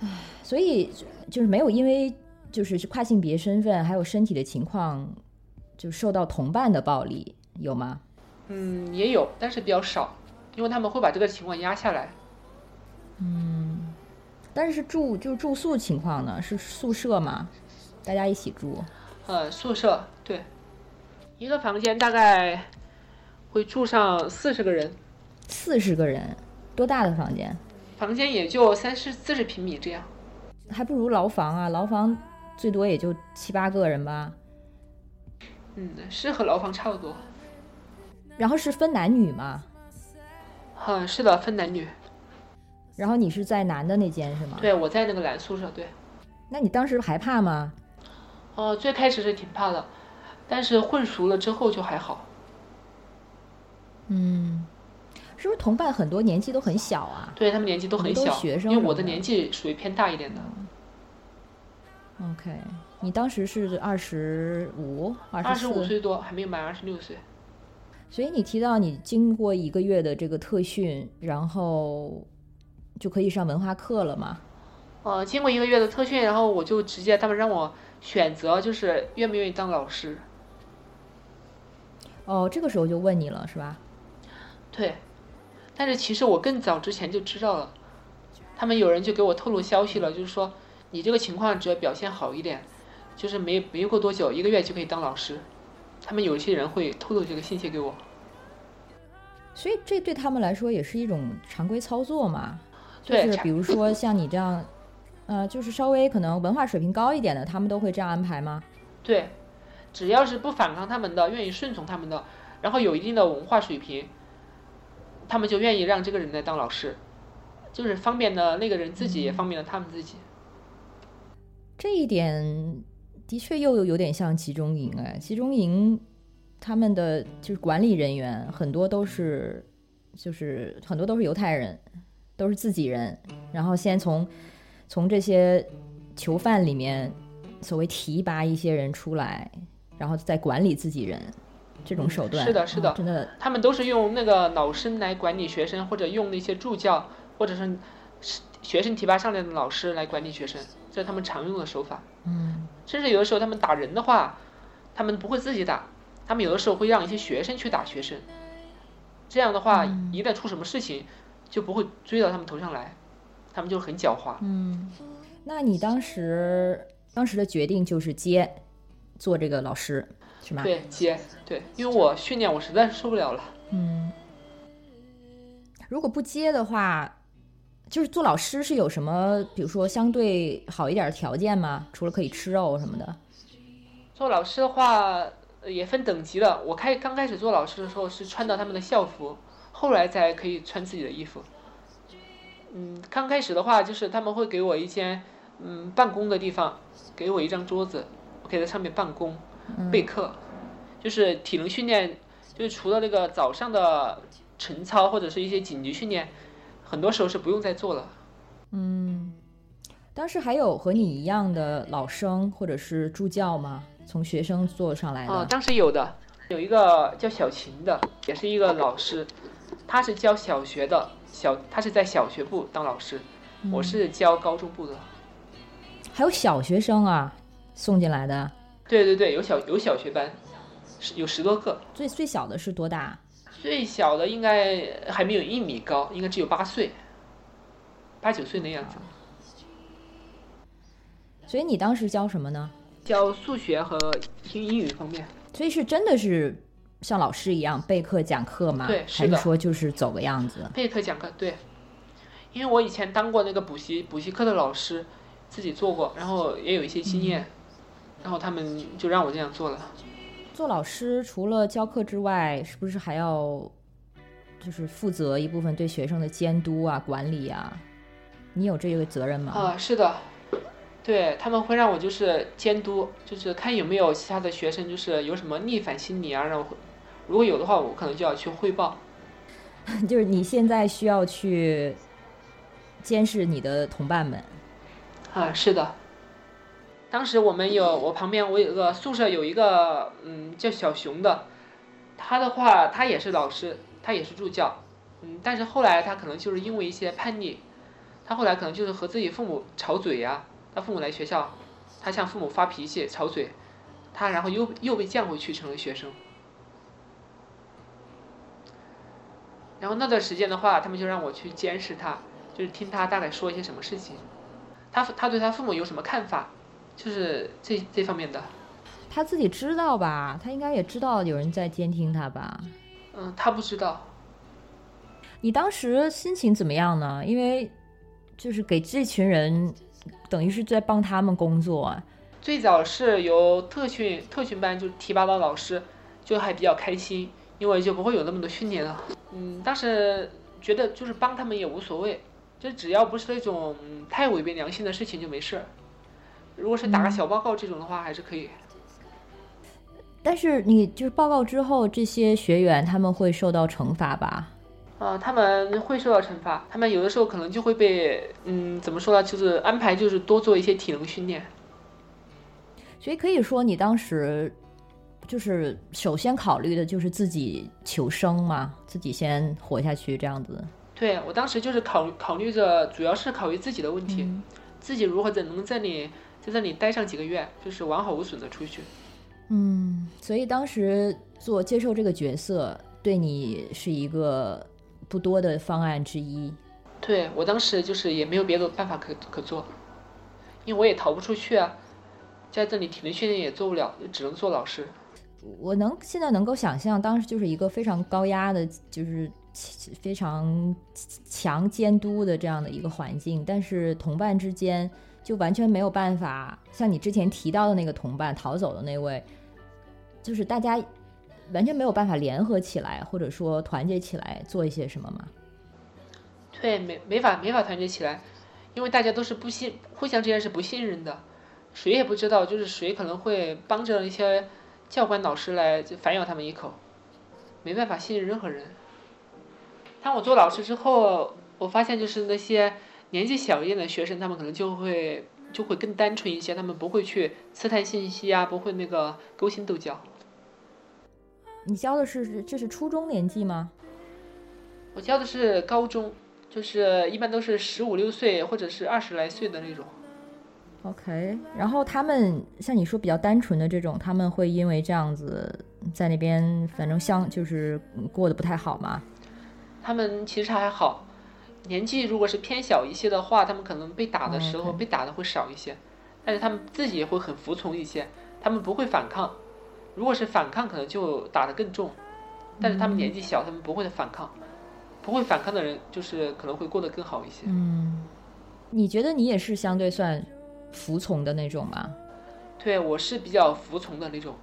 唉所以就是没有因为就是跨性别身份还有身体的情况，就受到同伴的暴力有吗？嗯，也有，但是比较少，因为他们会把这个情况压下来。嗯但是住就住宿情况呢？是宿舍吗？大家一起住？呃，宿舍对，一个房间大概会住上四十个人，四十个人，多大的房间？房间也就三十四十平米这样。还不如牢房啊！牢房最多也就七八个人吧。嗯，是和牢房差不多。然后是分男女吗？嗯，是的，分男女。然后你是在男的那间是吗？。对，我在那个男宿舍。对，那你当时害怕吗？哦、最开始是挺怕的，但是混熟了之后就还好。嗯，是不是同伴很多年纪都很小啊对他们年纪都很小，学生因为我的年纪属于偏大一点的。？OK，你当时是二十五、二二十五岁多，还没有满二十六岁。所以你提到你经过一个月的这个特训，然后就可以上文化课了嘛？呃，经过一个月的特训，然后我就直接他们让我选择，就是愿不愿意当老师。哦，这个时候就问你了，是吧？对，但是其实我更早之前就知道了，他们有人就给我透露消息了，就是说你这个情况只要表现好一点，就是没没过多久，一个月就可以当老师。他们有一些人会透露这个信息给我。所以这对他们来说也是一种常规操作嘛，就对是比如说像你这样，呃，就是稍微可能文化水平高一点的，他们都会这样安排吗？对，只要是不反抗他们的，愿意顺从他们的，然后有一定的文化水平，他们就愿意让这个人来当老师，就是方便了那个人自己，也方便了他们自己。这一点的确又有有点像集中营哎，集中营他们的就是管理人员很多都是就是很多都是犹太人，都是自己人，然后先从从这些囚犯里面所谓提拔一些人出来，然后再管理自己人，这种手段、是的是的。啊真的。他们都是用那个老师来管理学生，或者用那些助教，或者是学生提拔上来的老师来管理学生，这是他们常用的手法。嗯甚至有的时候他们打人的话，他们不会自己打，他们有的时候会让一些学生去打学生。这样的话，一旦出什么事情，就不会追到他们头上来，他们就很狡猾。嗯，那你当时当时的决定就是接做这个老师是吗？对，接对，因为我训练我实在是受不了了。嗯，如果不接的话，就是做老师是有什么，比如说相对好一点的条件吗？除了可以吃肉什么的？做老师的话呃也分等级的，我开刚开始做老师的时候是穿到他们的校服，后来才可以穿自己的衣服。嗯，刚开始的话就是他们会给我一间嗯办公的地方，给我一张桌子，我可以在上面办公、备课，就是体能训练，就是除了那个早上的晨操或者是一些紧急训练，很多时候是不用再做了。嗯，当时还有和你一样的老生或者是助教吗？从学生做上来的？啊，当时有的，有一个叫小琴的，也是一个老师，他是教小学的，小他是在小学部当老师，我是教高中部的。还有小学生啊，送进来的，对对对，有小有小学班，有十多个，最最小的是多大？最小的应该还没有一米高，应该只有八岁，八九岁那样子。所以你当时教什么呢？教数学和听英语方面。所以是真的是像老师一样备课讲课吗？还是说就是走个样子？备课讲课，对，因为我以前当过那个补习补习课的老师，自己做过，然后也有一些经验，然后他们就让我这样做了。做老师除了教课之外，是不是还要就是负责一部分对学生的监督啊、管理啊？你有这个责任吗？啊，是的，对他们会让我就是监督，就是看有没有其他的学生就是有什么逆反心理啊，让我如果有的话，我可能就要去汇报。就是你现在需要去监视你的同伴们。啊，是的。当时我们有我旁边我有个宿舍有一个嗯叫小熊的，他的话他也是老师，他也是助教，嗯，但是后来他可能就是因为一些叛逆，他后来可能就是和自己父母吵嘴呀、他父母来学校，他向父母发脾气吵嘴，他然后又又被降回去成了学生。然后那段时间的话，他们就让我去监视他，就是听他大概说一些什么事情，他他对他父母有什么看法，就是这这方面的。他自己知道吧？他应该也知道有人在监听他吧？嗯，他不知道。你当时心情怎么样呢？因为就是给这群人，等于是在帮他们工作啊。最早是由特训特训班就提拔到老师，就还比较开心，因为就不会有那么多训练了。嗯，当时觉得就是帮他们也无所谓，就只要不是那种嗯太违背良心的事情就没事儿。如果是打个小报告这种的话，还是可以。但是你就是报告之后，这些学员他们会受到惩罚吧？啊，他们会受到惩罚，他们有的时候可能就会被，嗯，怎么说呢，就是安排就是多做一些体能训练。所以可以说，你当时就是首先考虑的就是自己求生嘛，自己先活下去这样子。对我当时就是考考虑着，主要是考虑自己的问题，自己如何在能在里在这里待上几个月，就是完好无损的出去。嗯，所以当时做接受这个角色，对你是一个不多的方案之一。对我当时就是也没有别的办法可可做，因为我也逃不出去啊，在这里体能训练也做不了，只能做老师。我能现在能够想象，当时就是一个非常高压的，就是非常强监督的这样的一个环境，但是同伴之间就完全没有办法，像你之前提到的那个同伴逃走的那位，就是大家完全没有办法联合起来，或者说团结起来做一些什么吗？对，没没法没法团结起来，因为大家都是不信，互相之间是不信任的，谁也不知道就是谁可能会帮着一些。教官老师来就反咬他们一口，没办法信任任何人。当我做老师之后，我发现就是那些年纪小一点的学生，他们可能就会就会更单纯一些，他们不会去刺探信息啊，不会那个勾心斗角。你教的是这是初中年纪吗？我教的是高中，就是一般都是十五六岁或者是二十来岁的那种。OK，然后他们像你说比较单纯的这种，他们会因为这样子在那边，反正相就是过得不太好吗？他们其实还好，年纪如果是偏小一些的话，他们可能被打的时候被打的会少一些，但是他们自己也会很服从一些，他们不会反抗。如果是反抗，可能就打得更重，但是他们年纪小，他们不会反抗，不会反抗的人就是可能会过得更好一些。嗯，你觉得你也是相对算？服从的那种吗？对，我是比较服从的那种，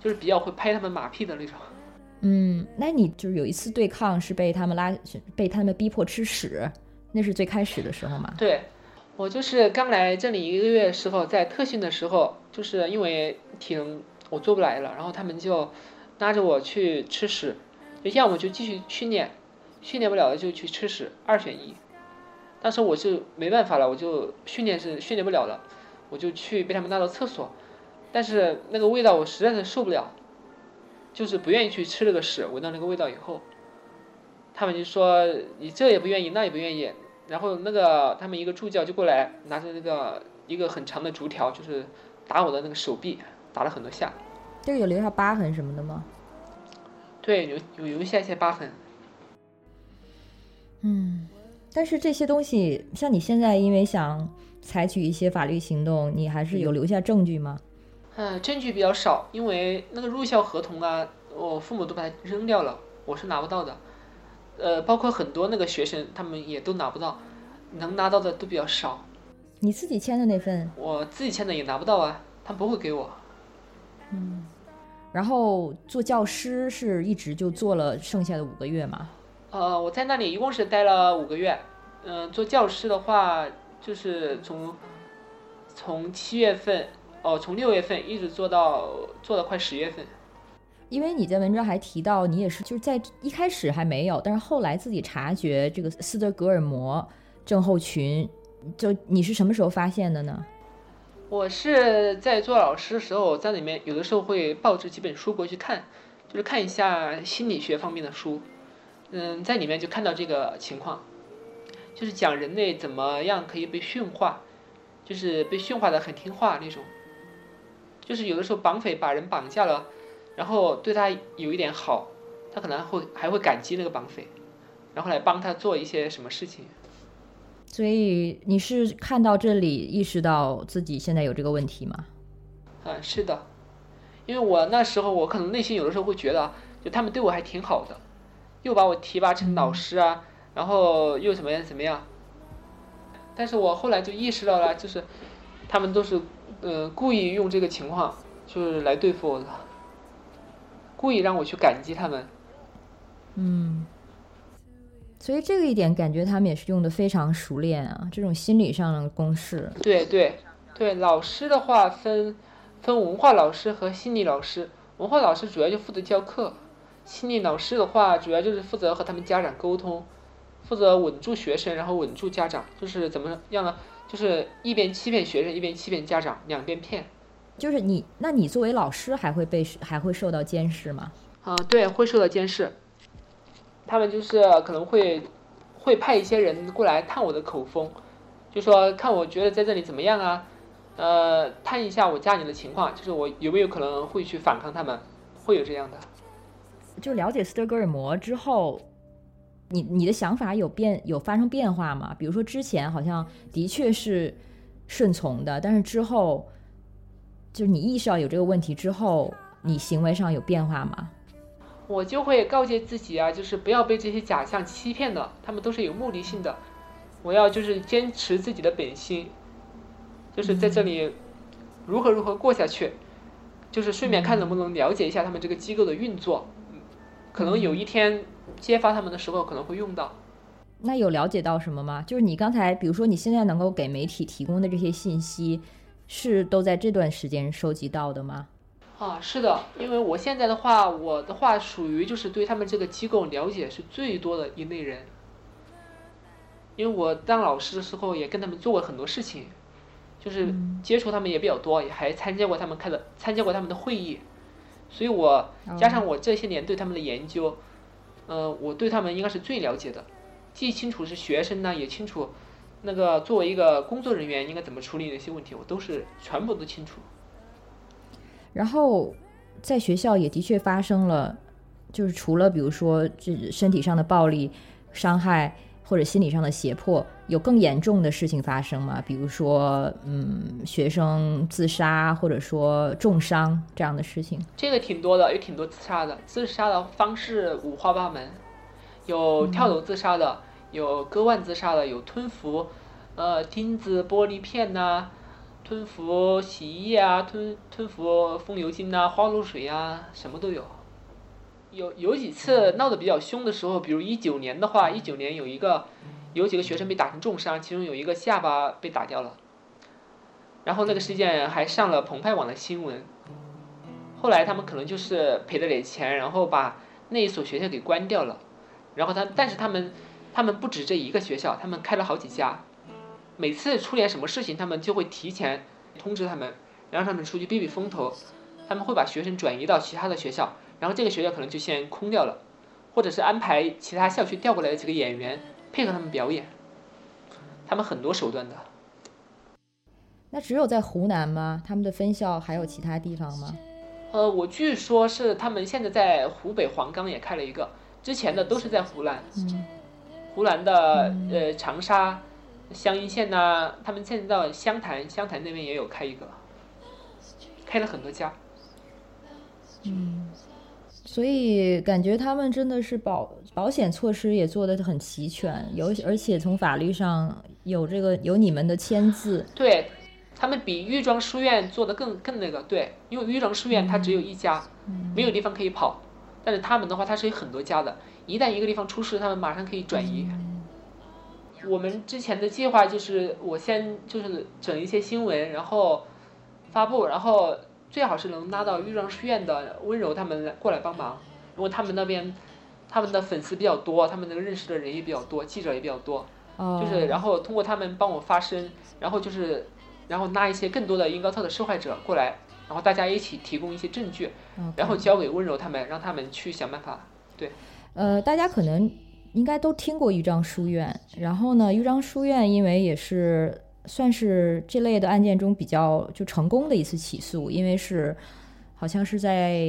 就是比较会拍他们马屁的那种。嗯，那你就是有一次对抗是被他们拉，被他们逼迫吃屎，那是最开始的时候吗？对，我就是刚来这里一个月时候，在特训的时候，就是因为体能我做不来了，然后他们就拉着我去吃屎，就要么就继续训练，训练不了了就去吃屎，二选一。当时我就没办法了，我就训练是训练不了了，我就去被他们拉到厕所，但是那个味道我实在是受不了，就是不愿意去吃那个屎，闻到那个味道以后，他们就说你这也不愿意，那也不愿意，然后那个他们一个助教就过来拿着那个一个很长的竹条，就是打我的那个手臂，打了很多下。这个有留下疤痕什么的吗？对，有有留下一些疤痕。嗯。但是这些东西，像你现在因为想采取一些法律行动，你还是有留下证据吗？嗯，证据比较少，因为那个入校合同啊，我父母都把它扔掉了，我是拿不到的。呃，包括很多那个学生，他们也都拿不到，能拿到的都比较少。你自己签的那份？我自己签的也拿不到啊，他不会给我。嗯，然后做教师是一直就做了剩下的五个月吗？呃，我在那里一共是待了五个月，嗯，做教师的话，就是从从七月份，哦，从六月份一直做到做到快十月份。因为你在文章还提到，你也是就是在一开始还没有，但是后来自己察觉这个斯德哥尔摩症候群，就你是什么时候发现的呢？我是在做老师的时候，在里面有的时候会抱着几本书过去看，就是看一下心理学方面的书。嗯，在里面就看到这个情况，就是讲人类怎么样可以被驯化，就是被驯化的很听话那种，就是有的时候绑匪把人绑架了，然后对他有一点好，他可能会还会感激那个绑匪，然后来帮他做一些什么事情。所以你是看到这里意识到自己现在有这个问题吗？嗯，是的，因为我那时候我可能内心有的时候会觉得，就他们对我还挺好的。又把我提拔成老师啊，然后又怎么样怎么样？但是我后来就意识到了，就是他们都是呃故意用这个情况，就是来对付我的，故意让我去感激他们。嗯，所以这个一点感觉他们也是用的非常熟练啊，这种心理上的公式。对对对，老师的话分分文化老师和心理老师，文化老师主要就负责教课。心理老师的话，主要就是负责和他们家长沟通，负责稳住学生，然后稳住家长，就是怎么样呢？就是一边欺骗学生，一边欺骗家长，两边骗。就是你，那你作为老师还会被还会受到监视吗？啊，对，会受到监视。他们就是可能会会派一些人过来探我的口风，就说看我觉得在这里怎么样啊，呃，探一下我家里的情况，就是我有没有可能会去反抗他们，会有这样的。就了解斯德哥尔摩之后，你你的想法有变有发生变化吗？比如说之前好像的确是顺从的，但是之后就是你意识到有这个问题之后，你行为上有变化吗？我就会告诫自己啊，就是不要被这些假象欺骗了，他们都是有目的性的。我要就是坚持自己的本心，就是在这里如何如何过下去，就是顺便看能不能了解一下他们这个机构的运作，可能有一天揭发他们的时候可能会用到。那有了解到什么吗？就是你刚才，比如说你现在能够给媒体提供的这些信息，是都在这段时间收集到的吗？啊，是的，因为我现在的话，我的话属于就是对他们这个机构了解是最多的一类人。因为我当老师的时候也跟他们做过很多事情，就是接触他们也比较多，也还参加过他们开的参加过他们的会议，所以我加上我这些年对他们的研究，呃，我对他们应该是最了解的，既清楚是学生呢，也清楚那个作为一个工作人员应该怎么处理那些问题，我都是全部都清楚。然后在学校也的确发生了，就是除了比如说这身体上的暴力伤害。或者心理上的胁迫，有更严重的事情发生吗？比如说，嗯，学生自杀，或者说重伤这样的事情。这个挺多的，有挺多自杀的。自杀的方式五花八门，有跳楼自杀的，有割腕自杀的，有吞服，呃，钉子、玻璃片呐，吞服洗衣液啊，吞吞服风油精呐，花露水啊，什么都有。有有几次闹得比较凶的时候，比如一九年的话，一九年有一个有几个学生被打成重伤，其中有一个下巴被打掉了，然后那个事件还上了澎湃网的新闻。后来他们可能就是赔了点钱，然后把那一所学校给关掉了。然后他，但是他们他们不止这一个学校，他们开了好几家。每次出点什么事情，他们就会提前通知他们，然后他们出去避避风头。他们会把学生转移到其他的学校。然后这个学校可能就先空掉了，或者是安排其他校区调过来的几个演员配合他们表演，他们很多手段的。那只有在湖南吗？他们的分校还有其他地方吗？呃，我据说是他们现在在湖北黄冈也开了一个，之前的都是在湖南。嗯。湖南的呃长沙、湘阴县呐，他们现在到湘潭，湘潭那边也有开一个，开了很多家。嗯。所以感觉他们真的是保保险措施也做的很齐全，有而且从法律上有这个有你们的签字。对，他们比豫庄书院做的更更那个对，因为豫庄书院它只有一家，没有地方可以跑，但是他们的话它是有很多家的，一旦一个地方出事，他们马上可以转移。我们之前的计划就是我先就是整一些新闻，然后发布，然后。最好是能拉到豫庄书院的温柔他们过来帮忙，因为他们那边他们的粉丝比较多，他们那个认识的人也比较多，记者也比较多，就是然后通过他们帮我发声，然后就是然后拉一些更多的英高特的受害者过来，然后大家一起提供一些证据，然后交给温柔他们，让他们去想办法。对，呃，大家可能应该都听过豫章书院，然后呢，豫章书院因为也是。算是这类的案件中比较就成功的一次起诉，因为是好像是在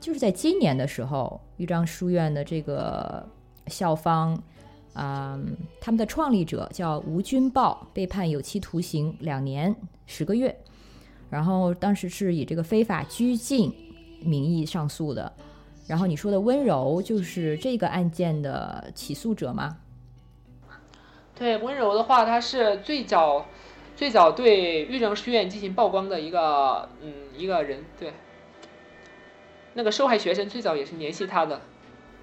就是在今年的时候，豫章书院的这个校方，嗯，他们的创立者叫吴军豹，被判有期徒刑两年十个月，然后当时是以这个非法拘禁名义上诉的。然后你说的温柔就是这个案件的起诉者吗？对温柔的话，他是最早最早对豫章书院进行曝光的一个嗯一个人，对。那个受害学生最早也是联系他的。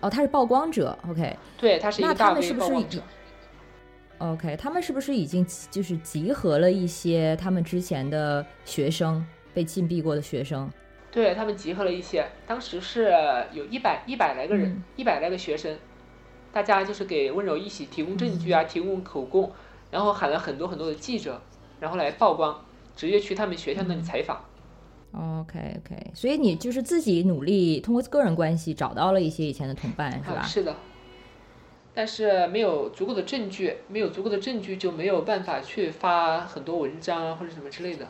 哦，他是曝光者，OK。对，他是一个大 V 曝光者。OK，他们是不是已经就是集合了一些他们之前的学生被禁闭过的学生？对他们集合了一些，当时是有一百一百来个人，一百来个学生。大家就是给温柔一起提供证据啊，提供口供，然后喊了很多很多的记者，然后来曝光，直接去他们学校那里采访。OK OK，所以你就是自己努力通过个人关系找到了一些以前的同伴，是吧？是的。但是没有足够的证据，没有足够的证据就没有办法去发很多文章啊或者什么之类的。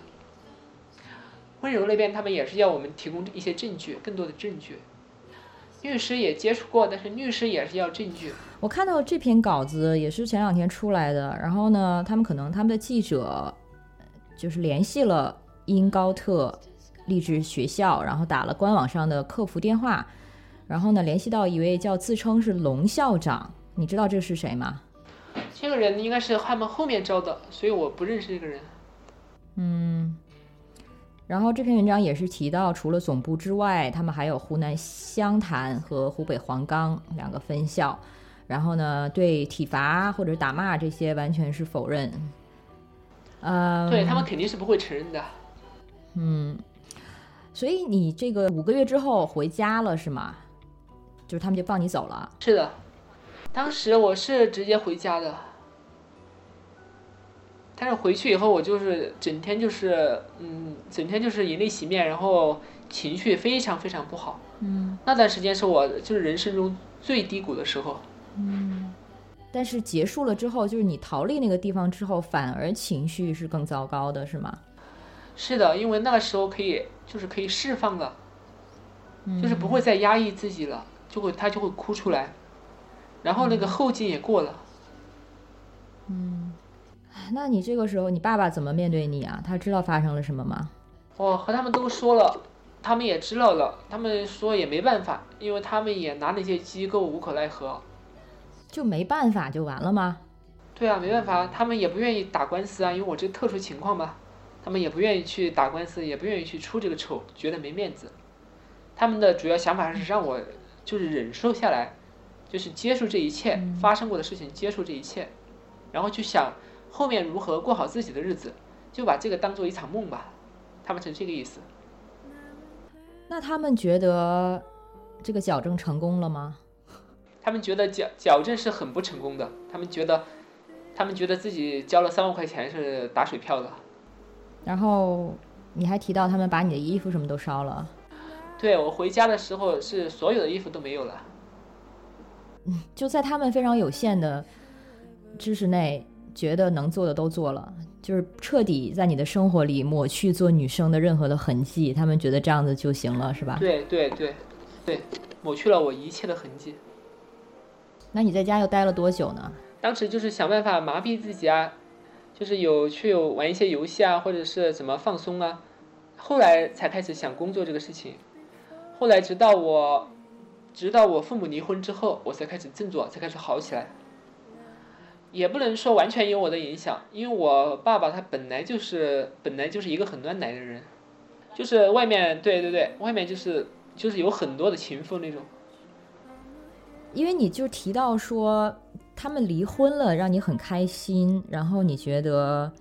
温柔那边他们也是要我们提供一些证据，更多的证据。律师也接触过，但是律师也是要证据。我看到这篇稿子也是前两天出来的，然后呢，他们可能他们的记者就是联系了英高特励志学校，然后打了官网上的客服电话，然后呢联系到一位叫自称是龙校长，你知道这是谁吗？这个人应该是他们后面招的，所以我不认识这个人。嗯，然后这篇文章也是提到，除了总部之外，他们还有湖南湘潭和湖北黄冈两个分校。然后呢，对体罚或者打骂这些完全是否认。呃，对他们肯定是不会承认的。嗯，所以你这个五个月之后回家了是吗？就是他们就放你走了。是的，当时我是直接回家的，但是回去以后我就是整天就是嗯，整天就是以泪洗面，然后情绪非常非常不好。嗯那段时间是我就是人生中最低谷的时候。嗯。但是结束了之后，就是你逃离那个地方之后，反而情绪是更糟糕的，是吗？是的，因为那个时候可以就是可以释放了，就是不会再压抑自己了，就会他就会哭出来，然后那个后劲也过了。嗯，那你这个时候，你爸爸怎么面对你啊？他知道发生了什么吗？我和他们都说了，他们也知道了，他们说也没办法，因为他们也拿那些机构无可奈何。就没办法就完了吗？对啊，没办法，他们也不愿意打官司啊，因为我这特殊情况嘛，他们也不愿意去打官司，也不愿意去出这个丑，觉得没面子。他们的主要想法是让我就是忍受下来，就是接受这一切发生过的事情，接受这一切，然后去想后面如何过好自己的日子，就把这个当做一场梦吧。他们成这个意思。那他们觉得这个矫正成功了吗？他们觉得矫矫正是很不成功的，他们觉得，他们觉得自己交了三万块钱是打水漂的。然后你还提到他们把你的衣服什么都烧了，对我回家的时候是所有的衣服都没有了。就在他们非常有限的知识内，觉得能做的都做了，就是彻底在你的生活里抹去做女生的任何的痕迹。他们觉得这样子就行了，是吧？对对对，对，抹去了我一切的痕迹。那你在家又待了多久呢？当时就是想办法麻痹自己啊，就是有去有玩一些游戏啊，或者是怎么放松啊。后来才开始想工作这个事情。后来直到我，直到我父母离婚之后，我才开始振作，才开始好起来。也不能说完全有我的影响，因为我爸爸他本来就是本来就是一个很乱来的人，就是外面对对对，外面就是就是有很多的情妇那种。因为你就提到说他们离婚了，让你很开心，然后你觉得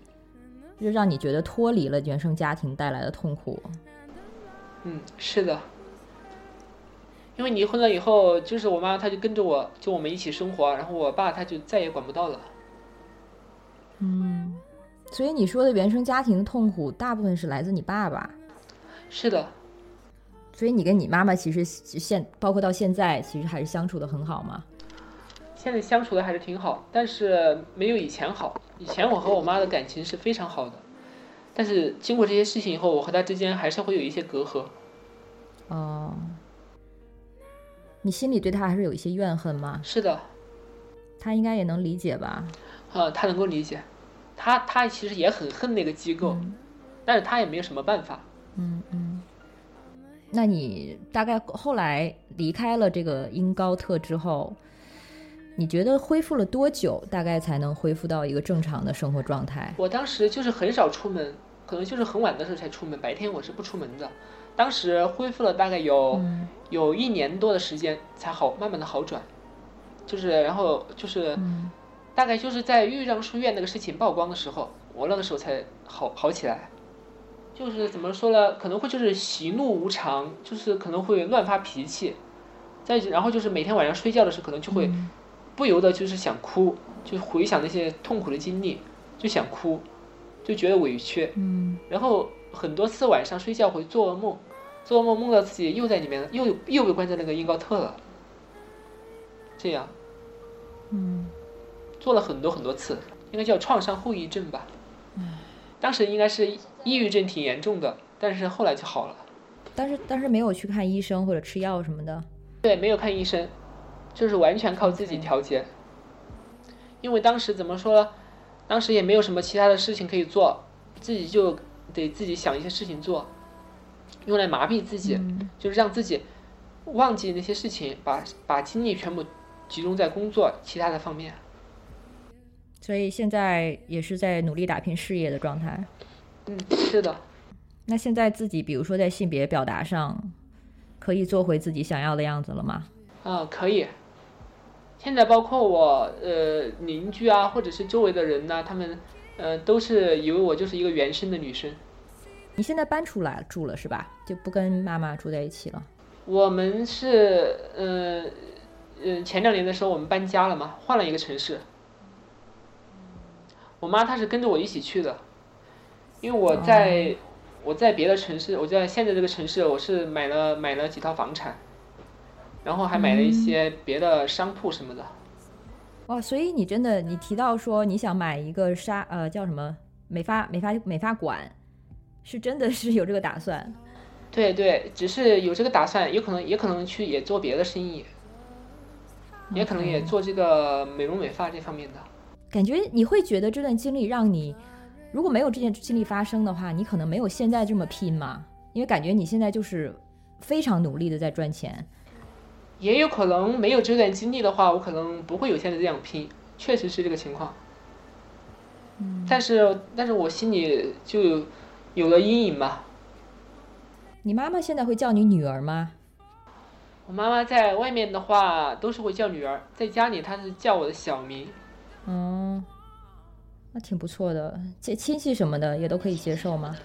就让你觉得脱离了原生家庭带来的痛苦。嗯，是的。因为离婚了以后，就是我妈她就跟着我，就我们一起生活，然后我爸他就再也管不到了。嗯，所以你说的原生家庭的痛苦，大部分是来自你爸爸。是的，所以你跟你妈妈其实现包括到现在，其实还是相处的很好吗？现在相处的还是挺好，但是没有以前好。以前我和我妈的感情是非常好的，但是经过这些事情以后，我和她之间还是会有一些隔阂。哦，你心里对他还是有一些怨恨吗？是的，他应该也能理解吧？呃，他能够理解，他他其实也很恨那个机构，但是他也没有什么办法。嗯嗯。那你大概后来离开了这个英高特之后，你觉得恢复了多久，大概才能恢复到一个正常的生活状态？我当时就是很少出门，可能就是很晚的时候才出门，白天我是不出门的。当时恢复了大概有、嗯有一年多的时间才好，慢慢的好转，就是然后就是、嗯大概就是在豫章书院那个事情曝光的时候，我那个时候才好好起来。就是怎么说呢？可能会就是喜怒无常，就是可能会乱发脾气，再然后就是每天晚上睡觉的时候，可能就会嗯不由得就是想哭，就回想那些痛苦的经历，就想哭，就觉得委屈。嗯然后很多次晚上睡觉会做噩梦，做梦梦到自己又在里面，又又被关在那个英高特了。这样，嗯，做了很多很多次，应该叫创伤后遗症吧。当时应该是抑郁症挺严重的，但是后来就好了。但是但是没有去看医生或者吃药什么的。对，没有看医生，就是完全靠自己调节。因为当时怎么说，当时也没有什么其他的事情可以做，自己就得自己想一些事情做，用来麻痹自己，嗯就是让自己忘记那些事情，把把精力全部集中在工作其他的方面。所以现在也是在努力打拼事业的状态。嗯，是的。那现在自己，比如说在性别表达上，可以做回自己想要的样子了吗？啊，可以。现在包括我呃邻居啊，或者是周围的人呐、他们呃都是以为我就是一个原生的女生。你现在搬出来住了是吧？就不跟妈妈住在一起了。我们是呃呃前两年的时候我们搬家了嘛，换了一个城市。我妈她是跟着我一起去的，因为我在、我在别的城市，我在现在这个城市，我是买了买了几套房产，然后还买了一些别的商铺什么的。哇，所以你真的，你提到说你想买一个沙呃叫什么美发美发美发馆，是真的是有这个打算。对对，只是有这个打算，有可能也可能去也做别的生意，也可能也做这个美容美发这方面的。感觉你会觉得这段经历让你，如果没有这件经历发生的话，你可能没有现在这么拼嘛？因为感觉你现在就是非常努力的在赚钱。也有可能没有这段经历的话，我可能不会有现在这样拼，确实是这个情况。嗯但是，但是我心里就有有了阴影吧。你妈妈现在会叫你女儿吗？我妈妈在外面的话都是会叫女儿，在家里她是叫我的小名。嗯，那挺不错的。这亲戚什么的也都可以接受吗？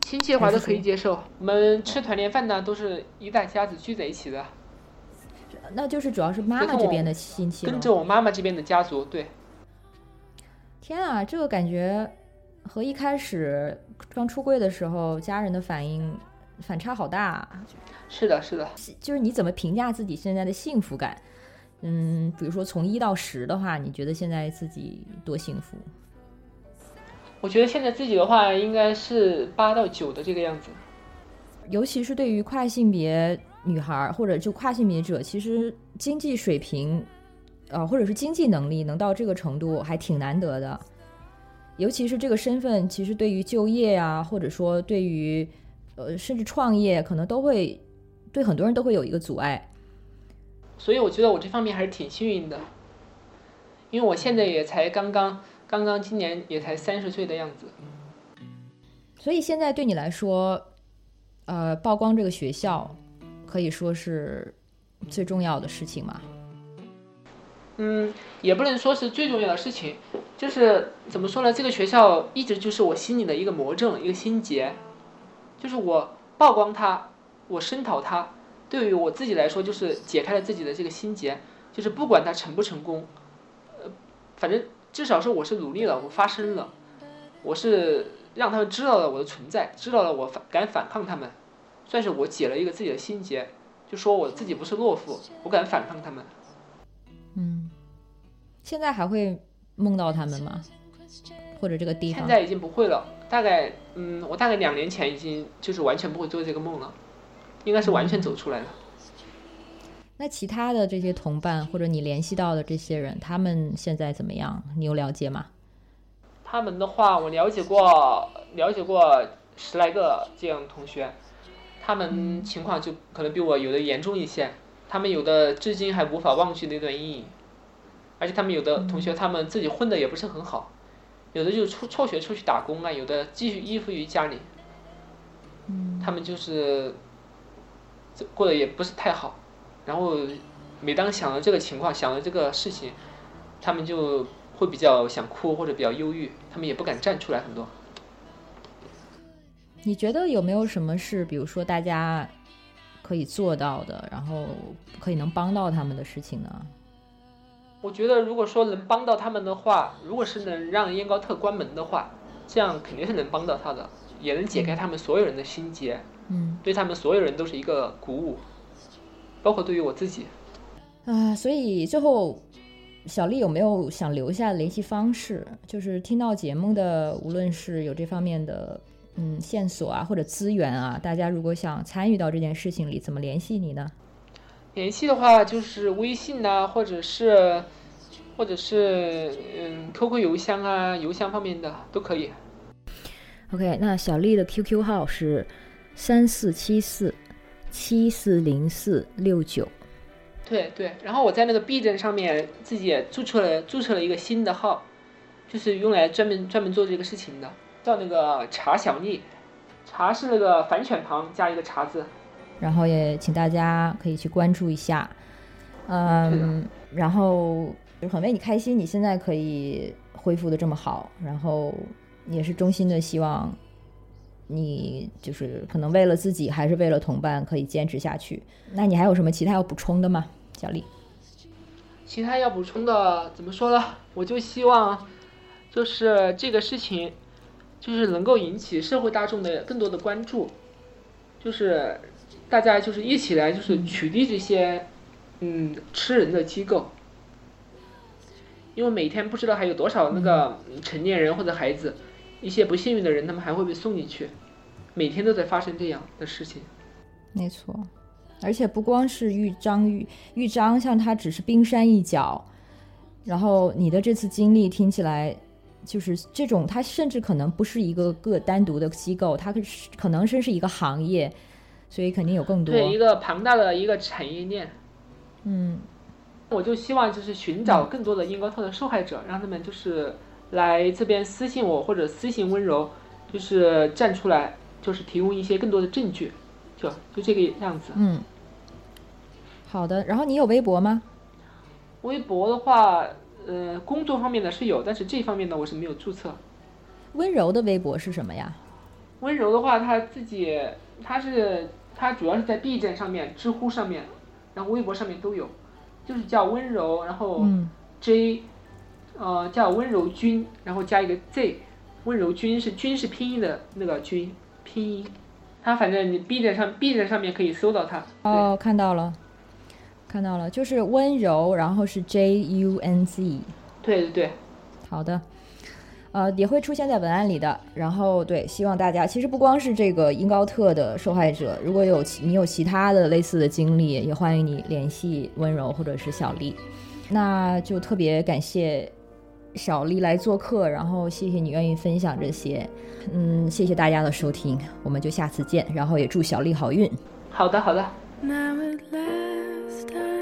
亲戚的话都可以接受，我们吃团年饭呢都是一大家子聚在一起的，那就是主要是妈妈这边的亲戚了跟。着我妈妈这边的家族。对，天啊，这个感觉和一开始刚出柜的时候家人的反应反差好大啊。是的，是的。就是你怎么评价自己现在的幸福感？嗯，比如说从一到十的话，你觉得现在自己多幸福？我觉得现在自己的话应该是八到九的这个样子。尤其是对于跨性别女孩儿或者就跨性别者，其实经济水平，呃，或者是经济能力能到这个程度还挺难得的。尤其是这个身份，其实对于就业啊，或者说对于呃甚至创业，可能都会对很多人都会有一个阻碍。所以我觉得我这方面还是挺幸运的，因为我现在也才刚刚刚刚今年也才三十岁的样子。所以现在对你来说，呃，曝光这个学校可以说是最重要的事情嘛？嗯，也不能说是最重要的事情，就是怎么说呢？这个学校一直就是我心里的一个魔怔，一个心结，就是我曝光它，我声讨它，对于我自己来说，就是解开了自己的这个心结，就是不管它成不成功，呃，反正至少是我是努力了，我发声了，我是让他们知道了我的存在，知道了我反敢反抗他们，算是我解了一个自己的心结，就说我自己不是懦夫，我敢反抗他们。嗯，现在还会梦到他们吗？或者这个地方？现在已经不会了，大概嗯，我大概两年前已经就是完全不会做这个梦了，应该是完全走出来了。那其他的这些同伴或者你联系到的这些人，他们现在怎么样？你有了解吗？他们的话，我了解过，了解过十来个这样的同学，他们情况就可能比我有的严重一些，他们有的至今还无法忘记那段阴影，而且他们有的同学他们自己混的也不是很好，有的就辍辍学出去打工啊，有的继续依附于家里，他们就是这过得也不是太好，然后每当想到这个情况，想到这个事情，他们就会比较想哭或者比较忧郁，他们也不敢站出来很多。你觉得有没有什么是，比如说大家可以做到的，然后可以能帮到他们的事情呢？我觉得如果说能帮到他们的话，如果是能让燕高特关门的话，这样肯定是能帮到他的，也能解开他们所有人的心结，嗯对他们所有人都是一个鼓舞，包括对于我自己。啊，所以最后小丽有没有想留下联系方式？就是听到节目的，无论是有这方面的嗯线索啊，或者资源啊，大家如果想参与到这件事情里，怎么联系你呢？联系的话就是微信呐、或者是或者是嗯 QQ 邮箱啊，邮箱方面的都可以。OK，那小丽的 QQ 号是三四七四七四零四六九。对对，然后我在那个 B 站上面自己也注册了注册了一个新的号，就是用来专门专门做这个事情的，叫那个茶小丽，茶是那个反犬旁加一个茶字。然后也请大家可以去关注一下，嗯，然后就很为你开心，你现在可以恢复的这么好，然后也是衷心的希望你就是可能为了自己还是为了同伴可以坚持下去。那你还有什么其他要补充的吗，小丽？其他要补充的怎么说呢？我就希望，就是这个事情，就是能够引起社会大众的更多的关注，就是大家就是一起来就是取缔这些，嗯，吃人的机构，因为每天不知道还有多少那个成年人或者孩子，一些不幸运的人，他们还会被送进去，每天都在发生这样的事情。没错，而且不光是豫章豫豫章，像它只是冰山一角，然后你的这次经历听起来就是这种，它甚至可能不是一个个单独的机构，它可能真是一个行业，所以肯定有更多。对一个庞大的一个产业链。嗯，我就希望就是寻找更多的英高特的受害者，让他们就是来这边私信我或者私信温柔，就是站出来，就是提供一些更多的证据，就就这个样子。嗯，好的。然后你有微博吗？微博的话，呃，工作方面的是有，但是这方面呢我是没有注册。温柔的微博是什么呀？温柔的话，他自己他是他主要是在 B 站上面、知乎上面，然后微博上面都有，就是叫温柔，然后嗯 J，呃，叫温柔君，然后加一个 Z，温柔君是君是拼音的那个君，拼音。他反正你 B 站上 B 站上面可以搜到他。哦，看到了，看到了，就是温柔，然后是 J U N Z。对对对，好的，呃，也会出现在文案里的。然后对，希望大家其实不光是这个英高特的受害者，如果有其你有其他的类似的经历，也欢迎你联系温柔或者是小丽。那就特别感谢小丽来做客，然后谢谢你愿意分享这些。嗯，谢谢大家的收听，我们就下次见。然后也祝小丽好运。好的好的。Now at last I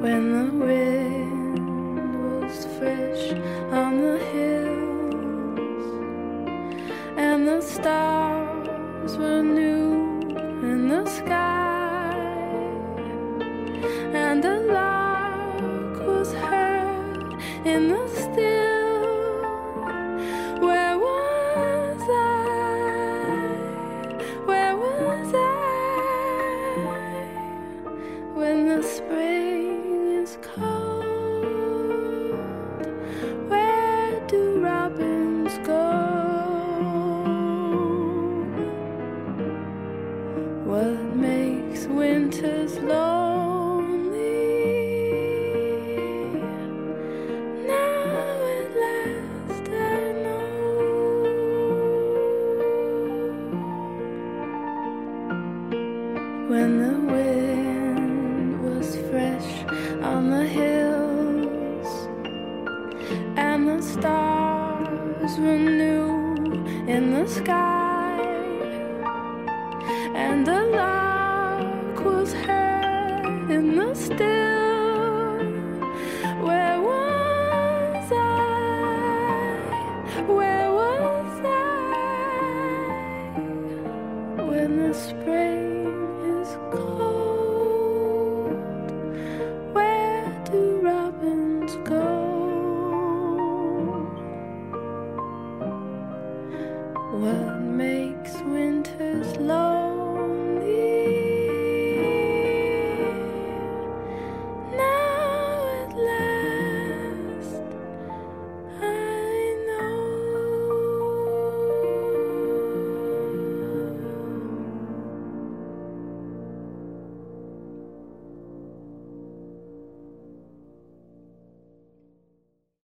when the wind was fresh on the hills and the stars were new